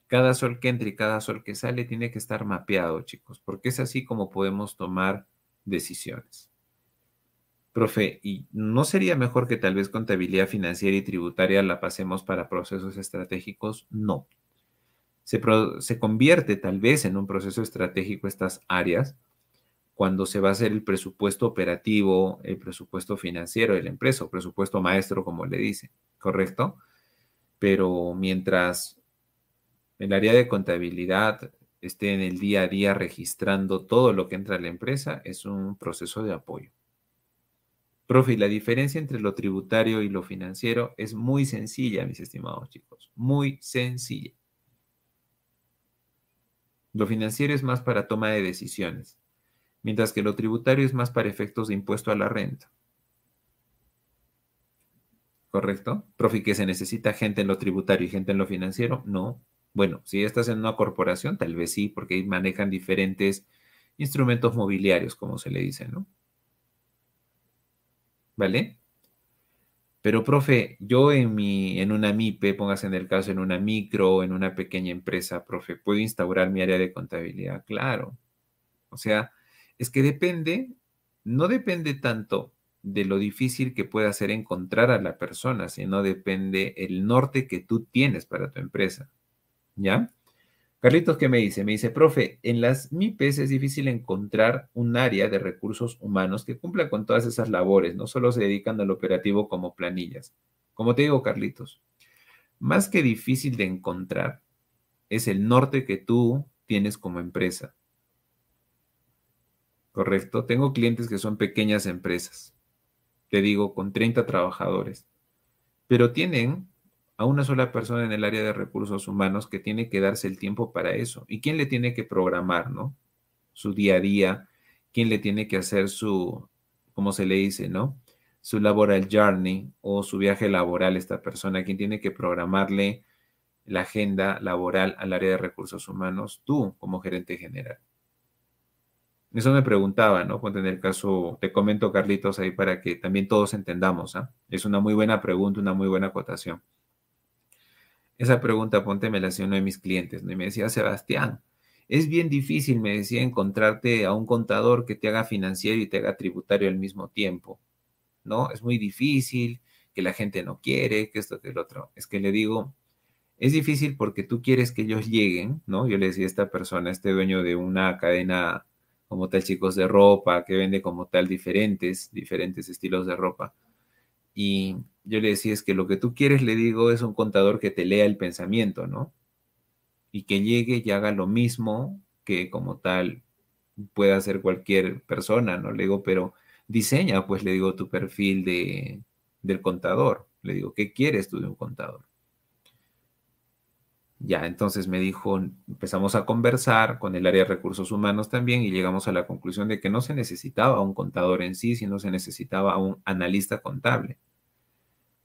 Cada sol que entra y cada sol que sale tiene que estar mapeado, chicos, porque es así como podemos tomar decisiones. Profe, ¿y no sería mejor que tal vez contabilidad financiera y tributaria la pasemos para procesos estratégicos? No. Se, se, convierte tal vez en un proceso estratégico estas áreas cuando se va a hacer el presupuesto operativo, el presupuesto financiero de la empresa, o presupuesto maestro, como le dice, ¿correcto? Pero mientras el área de contabilidad esté en el día a día registrando todo lo que entra a la empresa, es un proceso de apoyo. Profe, la diferencia entre lo tributario y lo financiero es muy sencilla, mis estimados chicos, muy sencilla. Lo financiero es más para toma de decisiones, mientras que lo tributario es más para efectos de impuesto a la renta. ¿Correcto? Profe, ¿que se necesita gente en lo tributario y gente en lo financiero? No. Bueno, si estás en una corporación, tal vez sí, porque ahí manejan diferentes instrumentos mobiliarios, como se le dice, ¿no? ¿vale? Pero, profe, yo en mi, en una MIPE, póngase en el caso en una micro, en una pequeña empresa, profe, ¿puedo instaurar mi área de contabilidad? Claro. O sea, es que depende, no depende tanto de lo difícil que pueda ser encontrar a la persona, sino depende el norte que tú tienes para tu empresa. ¿Ya? Carlitos, ¿qué me dice? Me dice, profe, en las MIPES es difícil encontrar un área de recursos humanos que cumpla con todas esas labores, no solo se dedican al operativo como planillas. Como te digo, Carlitos, más que difícil de encontrar, es el norte que tú tienes como empresa. ¿Correcto? Tengo clientes que son pequeñas empresas, te digo, con 30 trabajadores, pero tienen a una sola persona en el área de recursos humanos que tiene que darse el tiempo para eso. ¿Y quién le tiene que programar, no? Su día a día, quién le tiene que hacer su, ¿cómo se le dice, no? Su laboral journey o su viaje laboral, esta persona, quién tiene que programarle la agenda laboral al área de recursos humanos, tú como gerente general. Eso me preguntaba, ¿no? Ponte en el caso, te comento, Carlitos, ahí para que también todos entendamos, ¿ah? Es una muy buena pregunta, una muy buena acotación. Esa pregunta, ponte, me la hacía uno de mis clientes, ¿no? Y me decía, Sebastián, es bien difícil, me decía, encontrarte a un contador que te haga financiero y te haga tributario al mismo tiempo, ¿no? Es muy difícil, que la gente no quiere, que esto, que el otro. Es que le digo, es difícil porque tú quieres que ellos lleguen, ¿no? Yo le decía a esta persona, este dueño de una cadena como tal, chicos de ropa, que vende como tal diferentes, diferentes estilos de ropa. Y yo le decía, es que lo que tú quieres, le digo, es un contador que te lea el pensamiento, ¿no? Y que llegue y haga lo mismo que como tal pueda hacer cualquier persona, ¿no? Le digo, pero diseña, pues le digo, tu perfil de, del contador. Le digo, ¿qué quieres tú de un contador? Ya, entonces me dijo, empezamos a conversar con el área de recursos humanos también y llegamos a la conclusión de que no se necesitaba un contador en sí, sino se necesitaba un analista contable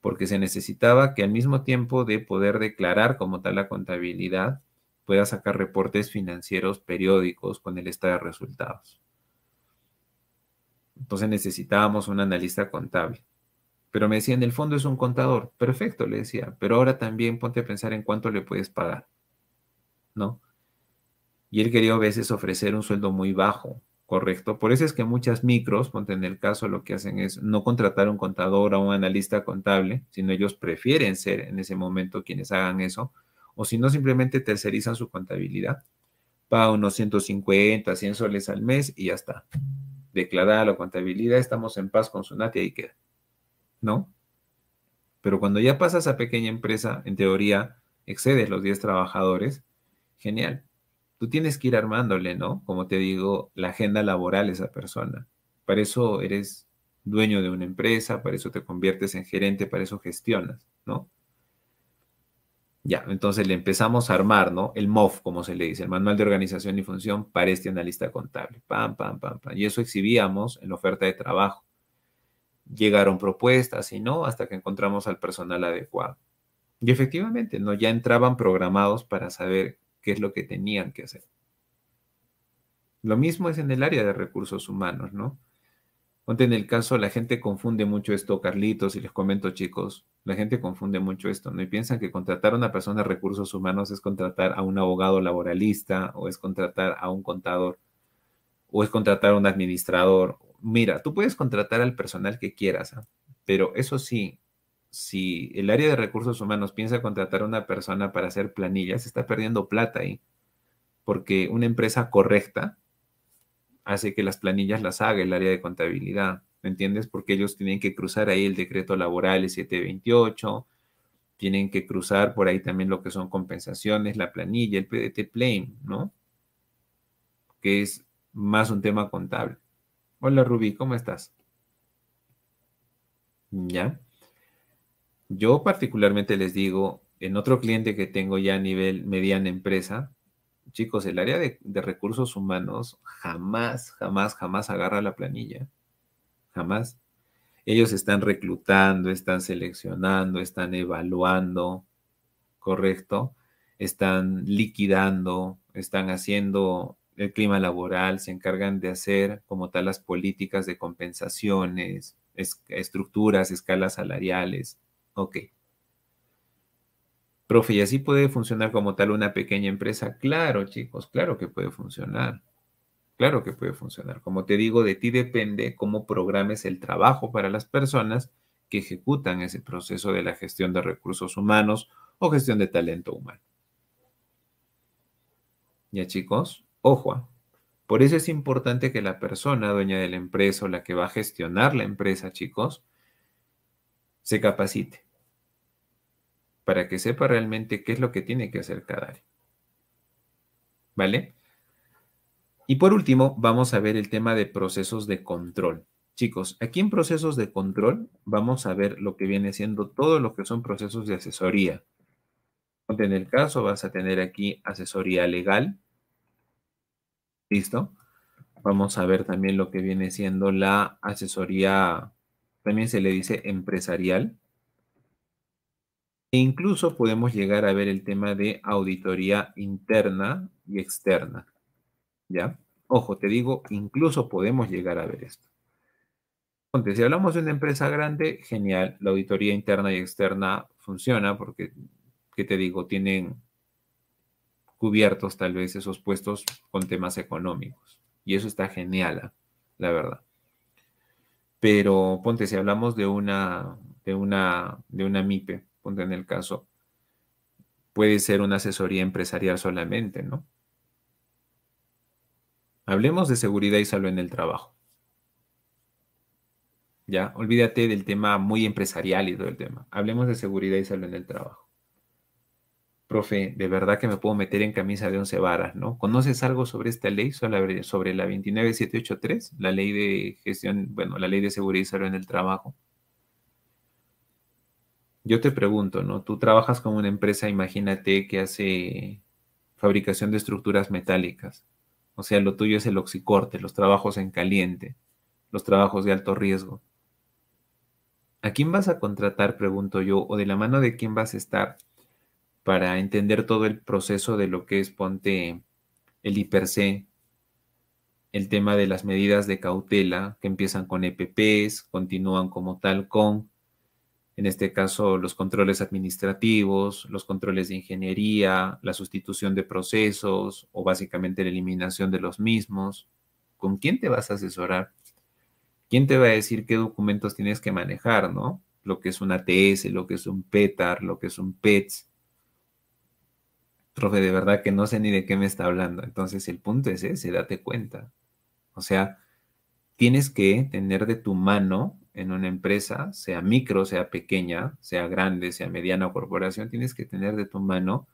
porque se necesitaba que al mismo tiempo de poder declarar como tal la contabilidad, pueda sacar reportes financieros periódicos con el estado de resultados. Entonces necesitábamos un analista contable. Pero me decía, en el fondo es un contador. Perfecto, le decía. Pero ahora también ponte a pensar en cuánto le puedes pagar. ¿No? Y él quería a veces ofrecer un sueldo muy bajo correcto. Por eso es que muchas micros, en el caso, lo que hacen es no contratar a un contador o un analista contable, sino ellos prefieren ser en ese momento quienes hagan eso, o si no, simplemente tercerizan su contabilidad. Paga unos 150, 100 soles al mes y ya está. Declarada la contabilidad, estamos en paz con su NAT y ahí queda. ¿No? Pero cuando ya pasas a pequeña empresa, en teoría, excedes los 10 trabajadores, genial tú tienes que ir armándole, ¿no? Como te digo, la agenda laboral a esa persona. Para eso eres dueño de una empresa, para eso te conviertes en gerente, para eso gestionas, ¿no? Ya, entonces le empezamos a armar, ¿no? El MOF, como se le dice, el Manual de Organización y Función para este analista contable. Pam, pam, pam, pam. Y eso exhibíamos en la oferta de trabajo. Llegaron propuestas y no, hasta que encontramos al personal adecuado. Y efectivamente, ¿no? Ya entraban programados para saber qué es lo que tenían que hacer. Lo mismo es en el área de recursos humanos, ¿no? Ponte en el caso, la gente confunde mucho esto, Carlitos, y les comento, chicos, la gente confunde mucho esto, ¿no? Y piensan que contratar a una persona de recursos humanos es contratar a un abogado laboralista, o es contratar a un contador, o es contratar a un administrador. Mira, tú puedes contratar al personal que quieras, ¿ah? pero eso sí, si el área de recursos humanos piensa contratar a una persona para hacer planillas, está perdiendo plata ahí, porque una empresa correcta hace que las planillas las haga el área de contabilidad, ¿me entiendes? Porque ellos tienen que cruzar ahí el decreto laboral el 728, tienen que cruzar por ahí también lo que son compensaciones, la planilla, el PDT Plane, ¿no? Que es más un tema contable. Hola Rubí, ¿cómo estás? ¿Ya? Yo particularmente les digo, en otro cliente que tengo ya a nivel mediana empresa, chicos, el área de, recursos humanos jamás, jamás, jamás agarra la planilla. Jamás. Ellos están reclutando, están seleccionando, están evaluando, ¿correcto? Están liquidando, están haciendo el clima laboral, se encargan de hacer como tal las políticas de compensaciones, estructuras, escalas salariales, Ok. Profe, ¿y así puede funcionar como tal una pequeña empresa? Claro, chicos, claro que puede funcionar. Claro que puede funcionar. Como te digo, de ti depende cómo programes el trabajo para las personas que ejecutan ese proceso de la gestión de recursos humanos o gestión de talento humano. Ya chicos, ojo. ¿ah? Por eso es importante que la persona dueña de la empresa o la que va a gestionar la empresa, chicos, se capacite para que sepa realmente qué es lo que tiene que hacer cada área. ¿Vale? Y por último, vamos a ver el tema de procesos de control. Chicos, aquí en procesos de control vamos a ver lo que viene siendo todo lo que son procesos de asesoría. En el caso vas a tener aquí asesoría legal. ¿Listo? Vamos a ver también lo que viene siendo la asesoría, también se le dice empresarial. E incluso podemos llegar a ver el tema de auditoría interna y externa. ¿Ya? Ojo, te digo, incluso podemos llegar a ver esto. Entonces, si hablamos de una empresa grande, genial, la auditoría interna y externa funciona porque, ¿qué te digo? Tienen cubiertos tal vez esos puestos con temas económicos. Y eso está genial, la verdad. Pero ponte, si hablamos de una, de una, de una MIPE, en el caso, puede ser una asesoría empresarial solamente, ¿no? Hablemos de seguridad y salud en el trabajo. Ya, olvídate del tema muy empresarial y todo el tema. Hablemos de seguridad y salud en el trabajo. Profe, de verdad que me puedo meter en camisa de once varas, ¿no? ¿Conoces algo sobre esta ley, sobre, sobre la 29783, la ley de gestión, bueno, la ley de seguridad y salud en el trabajo? Yo te pregunto, ¿no? Tú trabajas con una empresa, imagínate, que hace fabricación de estructuras metálicas. O sea, lo tuyo es el oxicorte, los trabajos en caliente, los trabajos de alto riesgo. ¿A quién vas a contratar, pregunto yo, o de la mano de quién vas a estar para entender todo el proceso de lo que es, ponte, el hiperc, el tema de las medidas de cautela que empiezan con EPPs, continúan como tal con en este caso los controles administrativos, los controles de ingeniería, la sustitución de procesos o básicamente la eliminación de los mismos. ¿Con quién te vas a asesorar? ¿Quién te va a decir qué documentos tienes que manejar, no? Lo que es un ATS, lo que es un PETAR, lo que es un PETS. Profe, de verdad que no sé ni de qué me está hablando. Entonces el punto es ese, date cuenta. O sea, tienes que tener de tu mano en una empresa, sea micro, sea pequeña, sea grande, sea mediana o corporación, tienes que tener de tu mano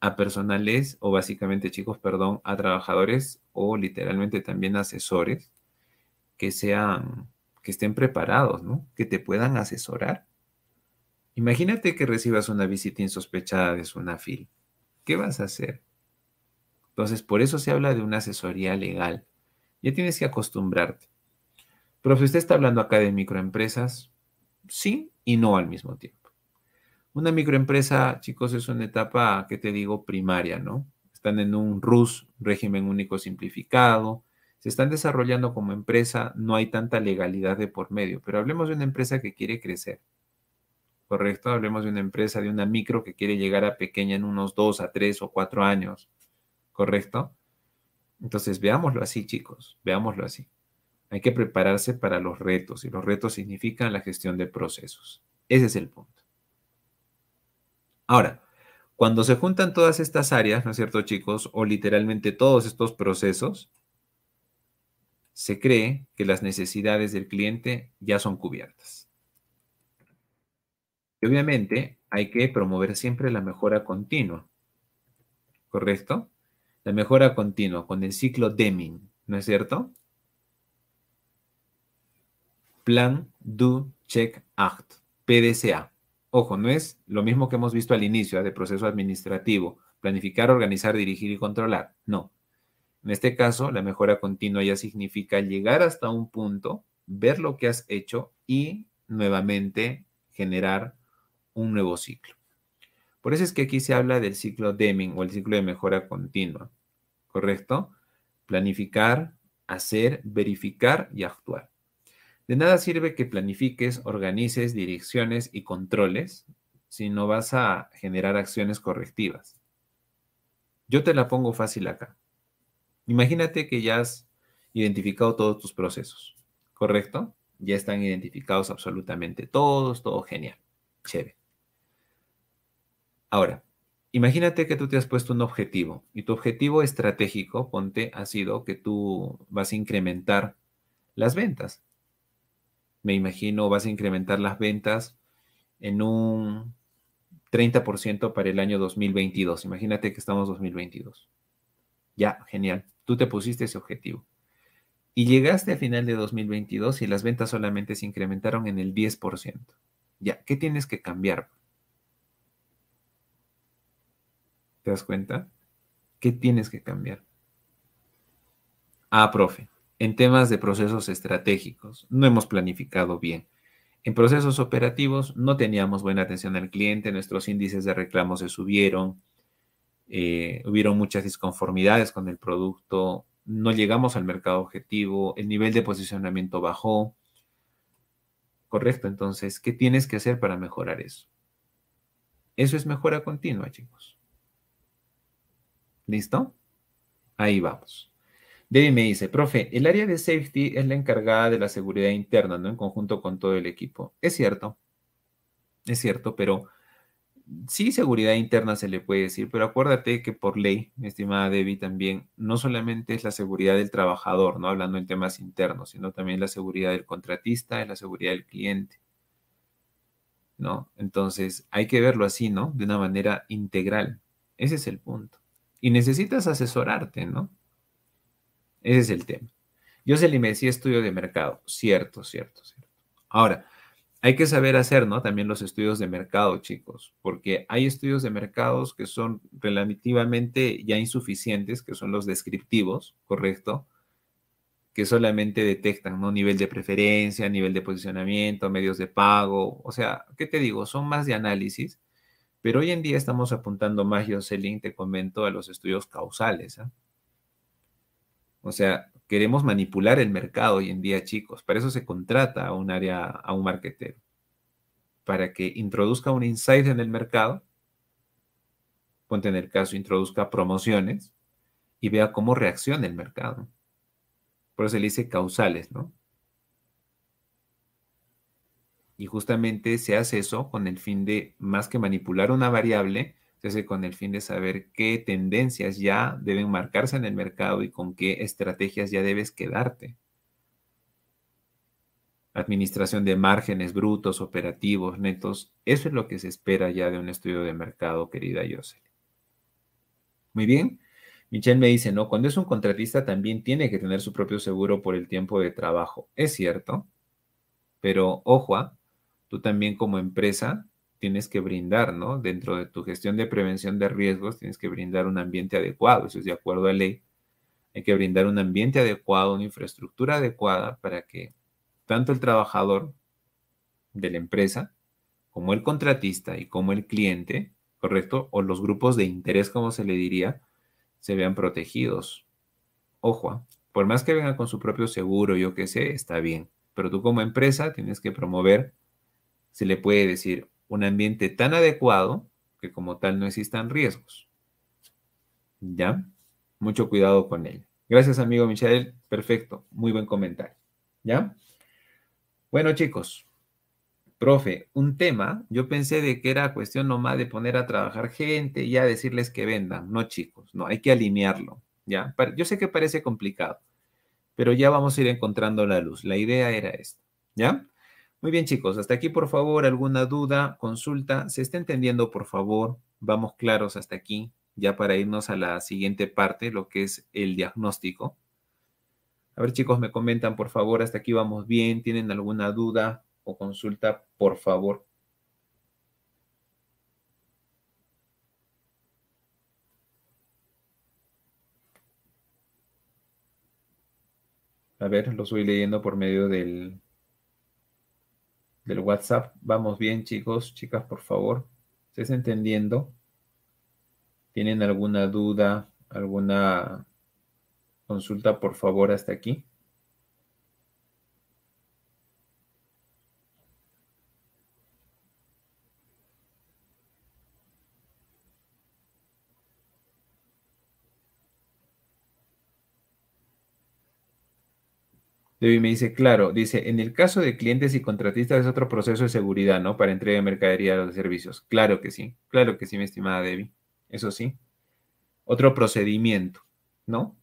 a personales o básicamente chicos, perdón, a trabajadores o literalmente también asesores que sean, que estén preparados, ¿no? Que te puedan asesorar. Imagínate que recibas una visita insospechada de Sunafil. ¿Qué vas a hacer? Entonces, por eso se habla de una asesoría legal. Ya tienes que acostumbrarte. Profe, ¿usted está hablando acá de microempresas? Sí y no al mismo tiempo. Una microempresa, chicos, es una etapa, que te digo, primaria, ¿no? Están en un RUS, régimen único simplificado, se están desarrollando como empresa, no hay tanta legalidad de por medio, pero hablemos de una empresa que quiere crecer, ¿correcto? Hablemos de una empresa, de una micro que quiere llegar a pequeña en unos dos a tres o cuatro años, ¿correcto? Entonces, veámoslo así, chicos, veámoslo así. Hay que prepararse para los retos y los retos significan la gestión de procesos. Ese es el punto. Ahora, cuando se juntan todas estas áreas, ¿no es cierto, chicos? O literalmente todos estos procesos, se cree que las necesidades del cliente ya son cubiertas. Y obviamente hay que promover siempre la mejora continua, ¿correcto? La mejora continua con el ciclo Deming, ¿no es cierto? Plan, Do, Check, Act, PDCA. Ojo, no es lo mismo que hemos visto al inicio ¿eh? de proceso administrativo, planificar, organizar, dirigir y controlar. No. En este caso, la mejora continua ya significa llegar hasta un punto, ver lo que has hecho y nuevamente generar un nuevo ciclo. Por eso es que aquí se habla del ciclo Deming o el ciclo de mejora continua, ¿correcto? Planificar, hacer, verificar y actuar. De nada sirve que planifiques, organices, direcciones y controles si no vas a generar acciones correctivas. Yo te la pongo fácil acá. Imagínate que ya has identificado todos tus procesos, ¿correcto? Ya están identificados absolutamente todos, todo genial, chévere. Ahora, imagínate que tú te has puesto un objetivo y tu objetivo estratégico, ponte, ha sido que tú vas a incrementar las ventas. Me imagino vas a incrementar las ventas en un 30% para el año 2022. Imagínate que estamos 2022. Ya, genial. Tú te pusiste ese objetivo. Y llegaste al final de 2022 y las ventas solamente se incrementaron en el 10%. Ya, ¿qué tienes que cambiar? ¿Te das cuenta? ¿Qué tienes que cambiar? Ah, profe, en temas de procesos estratégicos, no hemos planificado bien. En procesos operativos no teníamos buena atención al cliente, nuestros índices de reclamo se subieron, eh, hubieron muchas disconformidades con el producto, no llegamos al mercado objetivo, el nivel de posicionamiento bajó. Correcto, entonces, ¿qué tienes que hacer para mejorar eso? Eso es mejora continua, chicos. ¿Listo? Ahí vamos. Debbie me dice, profe, el área de safety es la encargada de la seguridad interna, ¿no? En conjunto con todo el equipo. Es cierto, es cierto, pero sí, seguridad interna se le puede decir, pero acuérdate que por ley, mi estimada Debbie, también no solamente es la seguridad del trabajador, ¿no? Hablando en temas internos, sino también la seguridad del contratista, es la seguridad del cliente, ¿no? Entonces, hay que verlo así, ¿no? De una manera integral. Ese es el punto. Y necesitas asesorarte, ¿no? Ese es el tema. Le me decía estudio de mercado. Cierto, cierto, cierto. Ahora, hay que saber hacer, ¿no? También los estudios de mercado, chicos, porque hay estudios de mercados que son relativamente ya insuficientes, que son los descriptivos, ¿correcto? Que solamente detectan, ¿no? Nivel de preferencia, nivel de posicionamiento, medios de pago, o sea, ¿qué te digo? Son más de análisis, pero hoy en día estamos apuntando más, Jocelyn, te comento, a los estudios causales, ¿ah? O sea, queremos manipular el mercado hoy en día, chicos. Para eso se contrata a un área, a un marketero. Para que introduzca un insight en el mercado, ponte en el caso, introduzca promociones y vea cómo reacciona el mercado. Por eso se le dice causales, ¿no? Y justamente se hace eso con el fin de, más que manipular una variable, se hace con el fin de saber qué tendencias ya deben marcarse en el mercado y con qué estrategias ya debes quedarte. Administración de márgenes brutos, operativos, netos, eso es lo que se espera ya de un estudio de mercado, querida Yosel. Muy bien. Michelle me dice, no, cuando es un contratista también tiene que tener su propio seguro por el tiempo de trabajo. Es cierto, pero ojo, ¿ah? tú también como empresa tienes que brindar, ¿no? Dentro de tu gestión de prevención de riesgos, tienes que brindar un ambiente adecuado, eso es de acuerdo a ley. Hay que brindar un ambiente adecuado, una infraestructura adecuada para que tanto el trabajador de la empresa, como el contratista y como el cliente, ¿correcto? O los grupos de interés, como se le diría, se vean protegidos. Ojo, ¿ah? por más que vengan con su propio seguro, yo qué sé, está bien. Pero tú como empresa tienes que promover, se le puede decir, un ambiente tan adecuado que como tal no existan riesgos. ¿Ya? Mucho cuidado con él. Gracias, amigo Michel. Perfecto. Muy buen comentario. ¿Ya? Bueno, chicos. Profe, un tema, yo pensé de que era cuestión nomás de poner a trabajar gente y ya decirles que vendan. No, chicos, no, hay que alinearlo. ¿Ya? Yo sé que parece complicado, pero ya vamos a ir encontrando la luz. La idea era esta. ¿Ya? Muy bien, chicos, hasta aquí, por favor, alguna duda, consulta. ¿Se está entendiendo, por favor? Vamos claros hasta aquí, ya para irnos a la siguiente parte, lo que es el diagnóstico. A ver, chicos, me comentan, por favor, hasta aquí vamos bien. ¿Tienen alguna duda o consulta, por favor? A ver, lo estoy leyendo por medio del, del WhatsApp. Vamos bien, chicos, chicas, por favor. ¿Estás entendiendo? ¿Tienen alguna duda, alguna consulta, por favor, hasta aquí? Debbie me dice, claro, dice, en el caso de clientes y contratistas es otro proceso de seguridad, ¿no? Para entrega de mercadería o de servicios. Claro que sí, claro que sí, mi estimada Debbie. eso sí. Otro procedimiento, ¿no?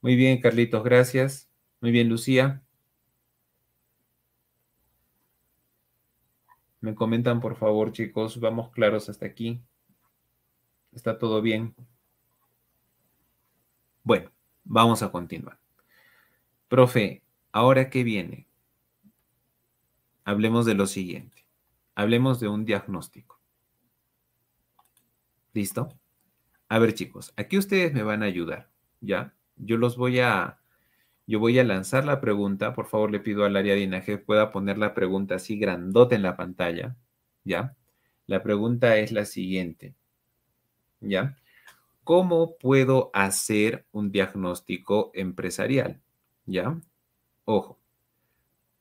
Muy bien, Carlitos, gracias. Muy bien, Lucía. Me comentan, por favor, chicos, vamos claros hasta aquí. ¿Está todo bien? Bueno, vamos a continuar. Profe, ¿ahora qué viene? Hablemos de lo siguiente. Hablemos de un diagnóstico. ¿Listo? A ver, chicos, aquí ustedes me van a ayudar, ¿ya? Yo los voy a, yo voy a lanzar la pregunta. Por favor, le pido al área de INAGE pueda poner la pregunta así grandote en la pantalla, ¿ya? La pregunta es la siguiente, ¿ya? ¿Cómo puedo hacer un diagnóstico empresarial? ¿Ya? Ojo,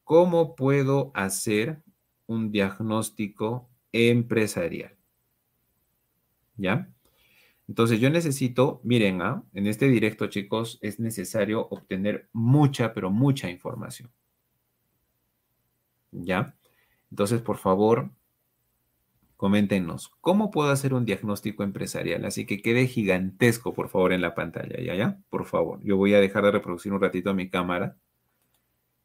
¿cómo puedo hacer un diagnóstico empresarial? ¿Ya? Entonces yo necesito, miren, ¿ah? en este directo, chicos, es necesario obtener mucha, pero mucha información. ¿Ya? Entonces, por favor, coméntenos, ¿cómo puedo hacer un diagnóstico empresarial? Así que quede gigantesco, por favor, en la pantalla, ¿ya? ¿Ya? Por favor, yo voy a dejar de reproducir un ratito mi cámara.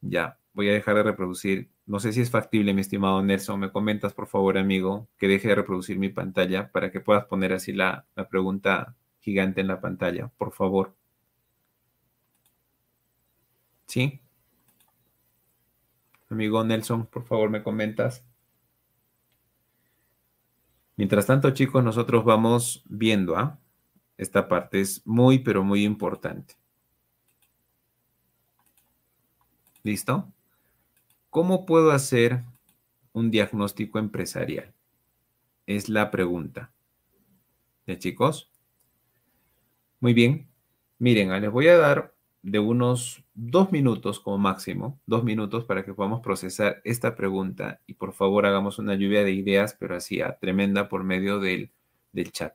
Ya, voy a dejar de reproducir. No sé si es factible, mi estimado Nelson. Me comentas, por favor, amigo, que deje de reproducir mi pantalla para que puedas poner así la, la pregunta gigante en la pantalla, por favor. ¿Sí? Amigo Nelson, por favor, me comentas. Mientras tanto, chicos, nosotros vamos viendo, ¿ah? Esta parte es muy, pero muy importante. ¿Listo? ¿Cómo puedo hacer un diagnóstico empresarial? Es la pregunta. ¿Ya, chicos? Muy bien. Miren, ah, les voy a dar de unos dos minutos como máximo, dos minutos para que podamos procesar esta pregunta y por favor hagamos una lluvia de ideas, pero así a tremenda por medio del, del chat.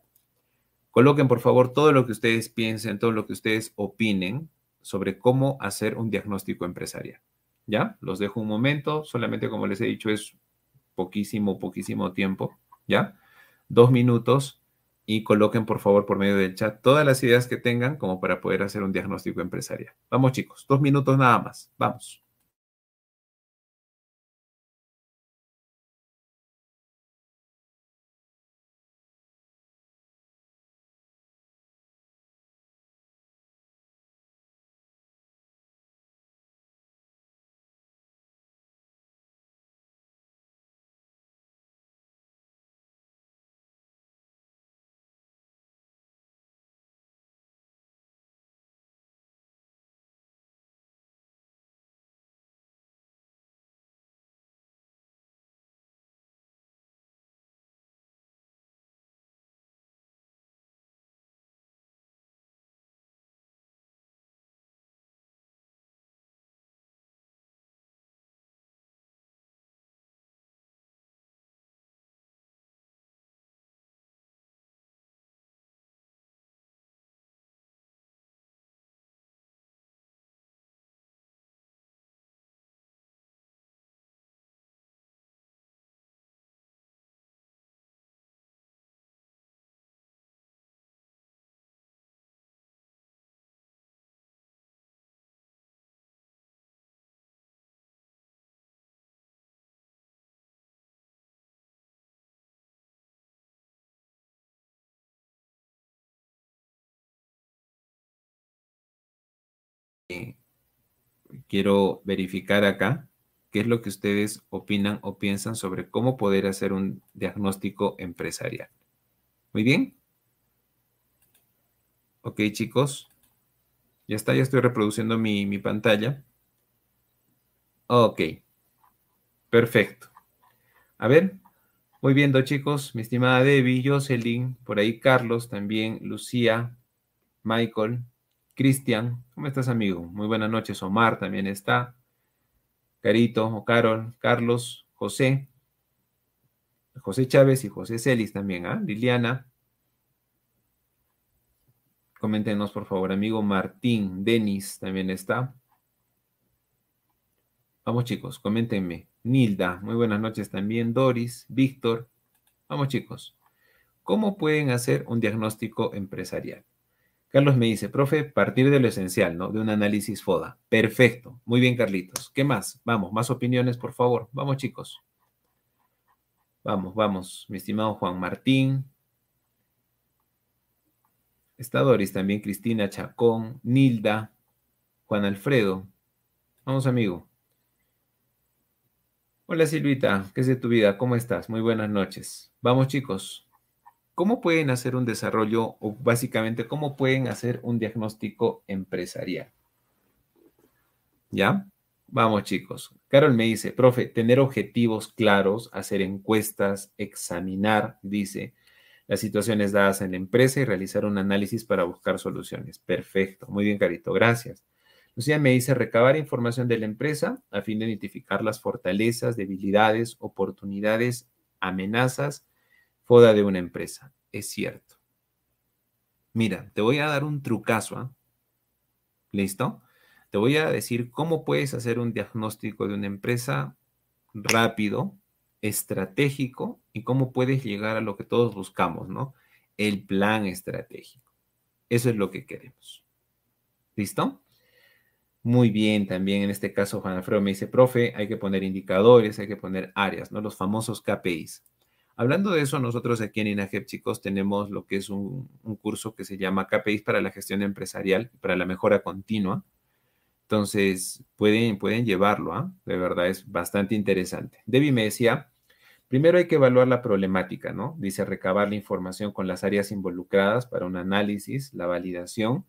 Coloquen por favor todo lo que ustedes piensen, todo lo que ustedes opinen sobre cómo hacer un diagnóstico empresarial. ¿Ya? Los dejo un momento, solamente como les he dicho es poquísimo, poquísimo tiempo, ¿ya? Dos minutos y coloquen por favor por medio del chat todas las ideas que tengan como para poder hacer un diagnóstico empresarial. Vamos chicos, dos minutos nada más. Vamos. Quiero verificar acá qué es lo que ustedes opinan o piensan sobre cómo poder hacer un diagnóstico empresarial. Muy bien. Ok, chicos. Ya está, ya estoy reproduciendo mi, mi pantalla. Ok. Perfecto. A ver, muy bien, chicos. Mi estimada Debbie, Jocelyn, por ahí Carlos también, Lucía, Michael, Cristian, ¿cómo estás, amigo? Muy buenas noches. Omar también está. Carito, o Carol, Carlos, José, José Chávez y José Celis también, ¿ah? Liliana. Coméntenos, por favor, amigo Martín, Denis también está. Vamos, chicos, coméntenme. Nilda, muy buenas noches también. Doris, Víctor. Vamos, chicos. ¿Cómo pueden hacer un diagnóstico empresarial? Carlos me dice, profe, partir de lo esencial, ¿no? De un análisis FODA. Perfecto. Muy bien, Carlitos. ¿Qué más? Vamos, más opiniones, por favor. Vamos, chicos. Vamos, vamos. Mi estimado Juan Martín. Está Doris también, Cristina Chacón, Nilda, Juan Alfredo. Vamos, amigo. Hola Silvita, ¿qué es de tu vida? ¿Cómo estás? Muy buenas noches. Vamos chicos, ¿cómo pueden hacer un desarrollo o básicamente cómo pueden hacer un diagnóstico empresarial? ¿Ya? Vamos chicos. Carol me dice, profe, tener objetivos claros, hacer encuestas, examinar, dice, las situaciones dadas en la empresa y realizar un análisis para buscar soluciones. Perfecto. Muy bien, Carito. Gracias. Lucía me dice recabar información de la empresa a fin de identificar las fortalezas, debilidades, oportunidades, amenazas, foda de una empresa. Es cierto. Mira, te voy a dar un trucazo. ¿ah? ¿Listo? Te voy a decir cómo puedes hacer un diagnóstico de una empresa rápido, estratégico y cómo puedes llegar a lo que todos buscamos, ¿no? El plan estratégico. Eso es lo que queremos. ¿Listo? Muy bien, también en este caso Juan Alfredo me dice, profe, hay que poner indicadores, hay que poner áreas, ¿no? Los famosos KPIs. Hablando de eso, nosotros aquí en INAGEP, chicos, tenemos lo que es un, curso que se llama KPIs para la gestión empresarial, para la mejora continua. Entonces, pueden, pueden llevarlo, ¿ah? De verdad, es bastante interesante. Debbie me decía, primero hay que evaluar la problemática, ¿no? Dice recabar la información con las áreas involucradas para un análisis, la validación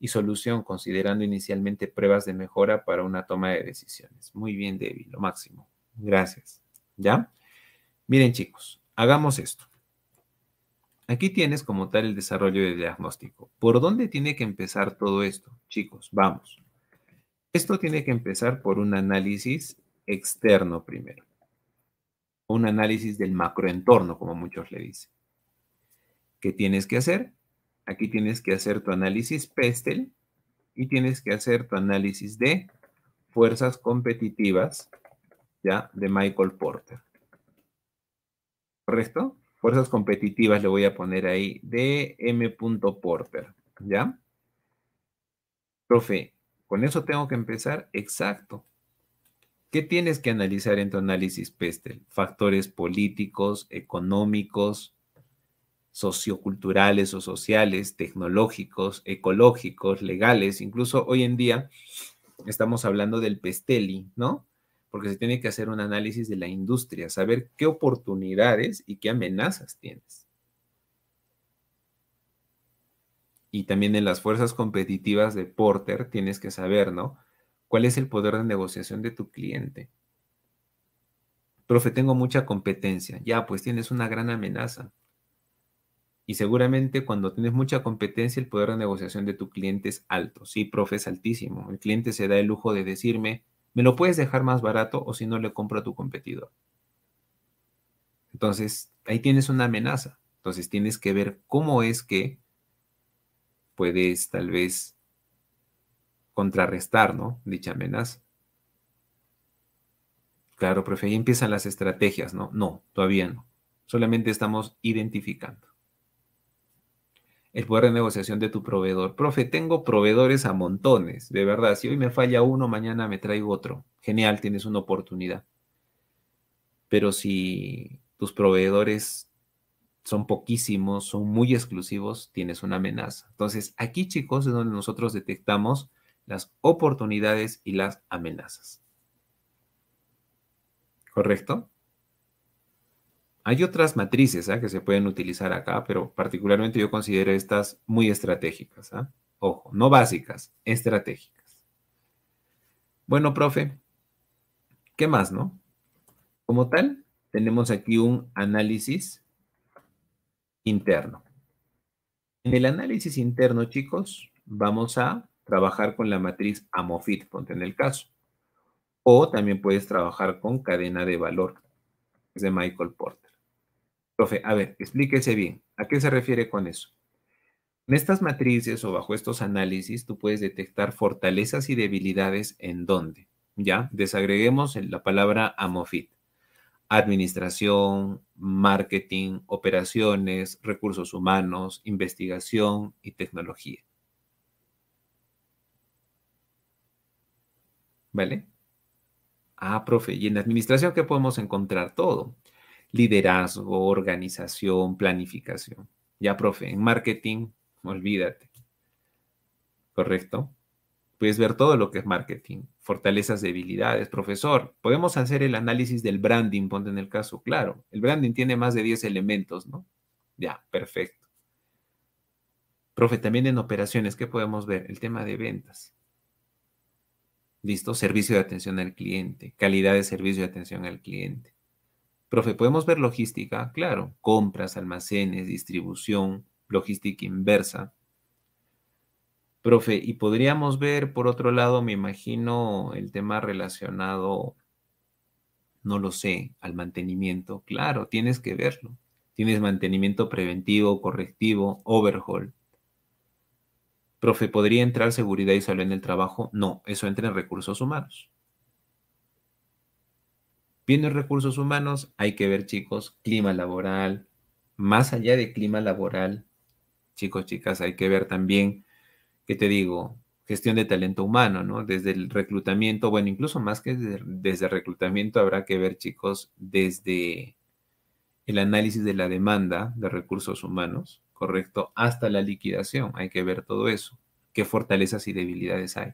y solución, considerando inicialmente pruebas de mejora para una toma de decisiones. Muy bien, Debbie, lo máximo. Gracias. ¿Ya? Miren, chicos, hagamos esto. Aquí tienes como tal el desarrollo de diagnóstico. ¿Por dónde tiene que empezar todo esto? Chicos, vamos. Esto tiene que empezar por un análisis externo primero. Un análisis del macroentorno, como muchos le dicen. ¿Qué tienes que hacer? Aquí tienes que hacer tu análisis PESTEL y tienes que hacer tu análisis de fuerzas competitivas, ¿ya? De Michael Porter. ¿Correcto? Fuerzas competitivas le voy a poner ahí de M. Porter, ¿ya? Profe, ¿con eso tengo que empezar? Exacto. ¿Qué tienes que analizar en tu análisis PESTEL? Factores políticos, económicos, socioculturales o sociales, tecnológicos, ecológicos, legales. Incluso hoy en día estamos hablando del PESTELI, ¿no? Porque se tiene que hacer un análisis de la industria, saber qué oportunidades y qué amenazas tienes. Y también en las fuerzas competitivas de Porter tienes que saber, ¿no? ¿Cuál es el poder de negociación de tu cliente? Profe, tengo mucha competencia. Ya, pues tienes una gran amenaza. Y seguramente cuando tienes mucha competencia, el poder de negociación de tu cliente es alto. Sí, profe, es altísimo. El cliente se da el lujo de decirme, me lo puedes dejar más barato o si no le compro a tu competidor. Entonces, ahí tienes una amenaza. Entonces, tienes que ver cómo es que puedes tal vez contrarrestar, ¿no? Dicha amenaza. Claro, profe, ahí empiezan las estrategias, ¿no? No, todavía no. Solamente estamos identificando el poder de negociación de tu proveedor. Profe, tengo proveedores a montones, de verdad. Si hoy me falla uno, mañana me traigo otro. Genial, tienes una oportunidad. Pero si tus proveedores son poquísimos, son muy exclusivos, tienes una amenaza. Entonces, aquí, chicos, es donde nosotros detectamos las oportunidades y las amenazas. ¿Correcto? Hay otras matrices ¿ah? que se pueden utilizar acá, pero particularmente yo considero estas muy estratégicas. ¿ah? Ojo, no básicas, estratégicas. Bueno, profe, ¿qué más, no? Como tal, tenemos aquí un análisis interno. En el análisis interno, chicos, vamos a trabajar con la matriz AMOFIT, ponte en el caso. O también puedes trabajar con cadena de valor, es de Michael Porter. Profe, a ver, explíquese bien. ¿A qué se refiere con eso? En estas matrices o bajo estos análisis, tú puedes detectar fortalezas y debilidades en dónde. ¿Ya? Desagreguemos la palabra AMOFIT. administración, marketing, operaciones, recursos humanos, investigación y tecnología. ¿Vale? Ah, profe, y en administración, ¿qué podemos encontrar? Todo. Liderazgo, organización, planificación. Ya, profe, en marketing, olvídate. ¿Correcto? Puedes ver todo lo que es marketing, fortalezas, debilidades. Profesor, podemos hacer el análisis del branding, ponte en el caso, claro. El branding tiene más de 10 elementos, ¿no? Ya, perfecto. Profe, también en operaciones, ¿qué podemos ver? El tema de ventas. ¿Listo? Servicio de atención al cliente, calidad de servicio de atención al cliente. Profe, ¿podemos ver logística? Claro, compras, almacenes, distribución, logística inversa. Profe, y podríamos ver, por otro lado, me imagino el tema relacionado, no lo sé, al mantenimiento. Claro, tienes que verlo. Tienes mantenimiento preventivo, correctivo, overhaul. Profe, ¿podría entrar seguridad y salud en el trabajo? No, eso entra en recursos humanos. Viendo recursos humanos, hay que ver, chicos, clima laboral. Más allá de clima laboral, chicos, chicas, hay que ver también ¿qué te digo? Gestión de talento humano, ¿no? Desde el reclutamiento, bueno, incluso más que desde, el reclutamiento habrá que ver, chicos, desde el análisis de la demanda de recursos humanos, ¿correcto? Hasta la liquidación, hay que ver todo eso. ¿Qué fortalezas y debilidades hay?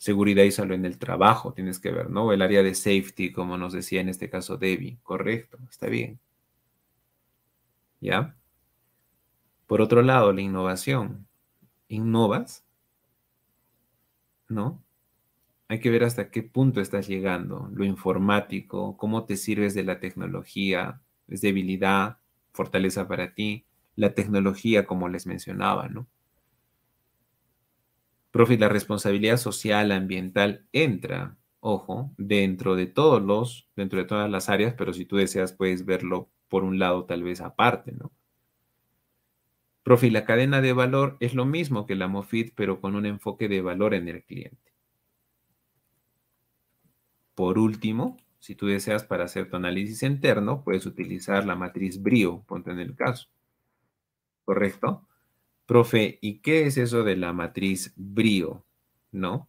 Seguridad y salud en el trabajo, tienes que ver, ¿no? El área de safety, como nos decía en este caso Debbie, correcto, está bien. ¿Ya? Por otro lado, la innovación. ¿Innovas? ¿No? Hay que ver hasta qué punto estás llegando. Lo informático, cómo te sirves de la tecnología, es debilidad, fortaleza para ti. La tecnología, como les mencionaba, ¿no? Profe, la responsabilidad social, ambiental entra, ojo, dentro de todos los, dentro de todas las áreas, pero si tú deseas puedes verlo por un lado tal vez aparte, ¿no? Profi, la cadena de valor es lo mismo que la MOFIT, pero con un enfoque de valor en el cliente. Por último, si tú deseas para hacer tu análisis interno, puedes utilizar la matriz BRIO, ponte en el caso. ¿Correcto? Profe, ¿y qué es eso de la matriz BRIO? ¿No?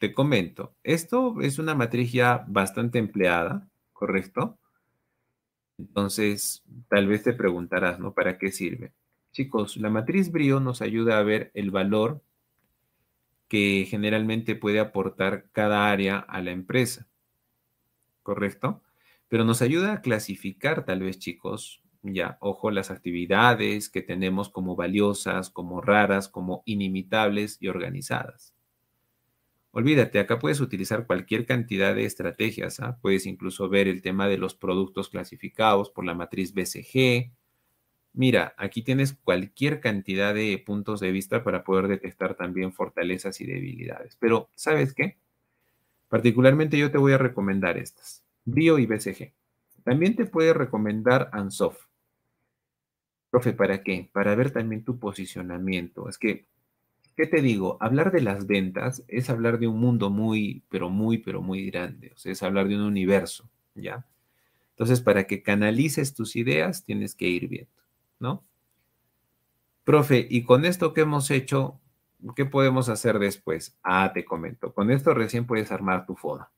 Te comento, esto es una matriz ya bastante empleada, ¿correcto? Entonces, tal vez te preguntarás, ¿no? ¿Para qué sirve? Chicos, la matriz Brio nos ayuda a ver el valor que generalmente puede aportar cada área a la empresa. ¿Correcto? Pero nos ayuda a clasificar tal vez, chicos, ya, ojo, las actividades que tenemos como valiosas, como raras, como inimitables y organizadas. Olvídate, acá puedes utilizar cualquier cantidad de estrategias. ¿ah? Puedes incluso ver el tema de los productos clasificados por la matriz BCG, Mira, aquí tienes cualquier cantidad de puntos de vista para poder detectar también fortalezas y debilidades. Pero, ¿sabes qué? Particularmente yo te voy a recomendar estas, Bio y BCG. También te puede recomendar Ansoft. Profe, ¿para qué? Para ver también tu posicionamiento. Es que, ¿qué te digo? Hablar de las ventas es hablar de un mundo muy, pero muy, pero muy grande. O sea, es hablar de un universo, ¿ya? Entonces, para que canalices tus ideas, tienes que ir viendo. ¿no? Profe, y con esto que hemos hecho, ¿qué podemos hacer después? Ah, te comento, con esto recién puedes armar tu FODA.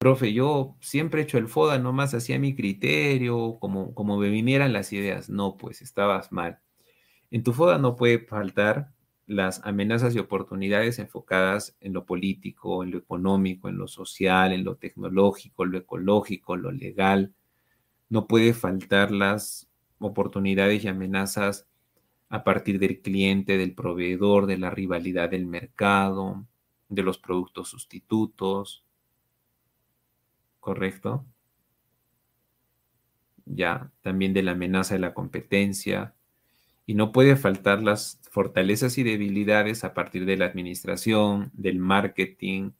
Profe, yo siempre he hecho el FODA, nomás hacía mi criterio, como, como me vinieran las ideas. No, pues estabas mal. En tu FODA no puede faltar las amenazas y oportunidades enfocadas en lo político, en lo económico, en lo social, en lo tecnológico, lo ecológico, lo legal, no puede faltar las oportunidades y amenazas a partir del cliente, del proveedor, de la rivalidad del mercado, de los productos sustitutos. ¿Correcto? Ya, también de la amenaza de la competencia. Y no puede faltar las fortalezas y debilidades a partir de la administración, del marketing,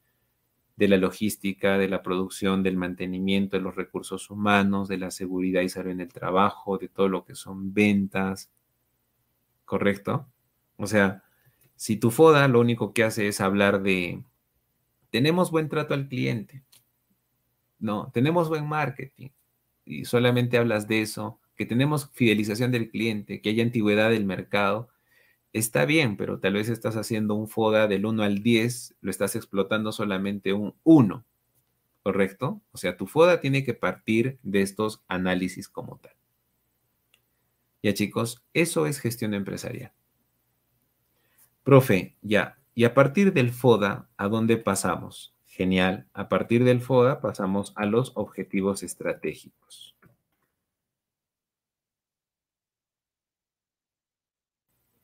de la logística, de la producción, del mantenimiento de los recursos humanos, de la seguridad y salud en el trabajo, de todo lo que son ventas, ¿correcto? O sea, si tu FODA lo único que hace es hablar de tenemos buen trato al cliente, no, tenemos buen marketing y solamente hablas de eso, que tenemos fidelización del cliente, que hay antigüedad del mercado, está bien, pero tal vez estás haciendo un FODA del 1 al 10, lo estás explotando solamente un 1, ¿correcto? O sea, tu FODA tiene que partir de estos análisis como tal. Ya chicos, eso es gestión empresarial. Profe, ya, y a partir del FODA, ¿a dónde pasamos? Genial, a partir del FODA pasamos a los objetivos estratégicos.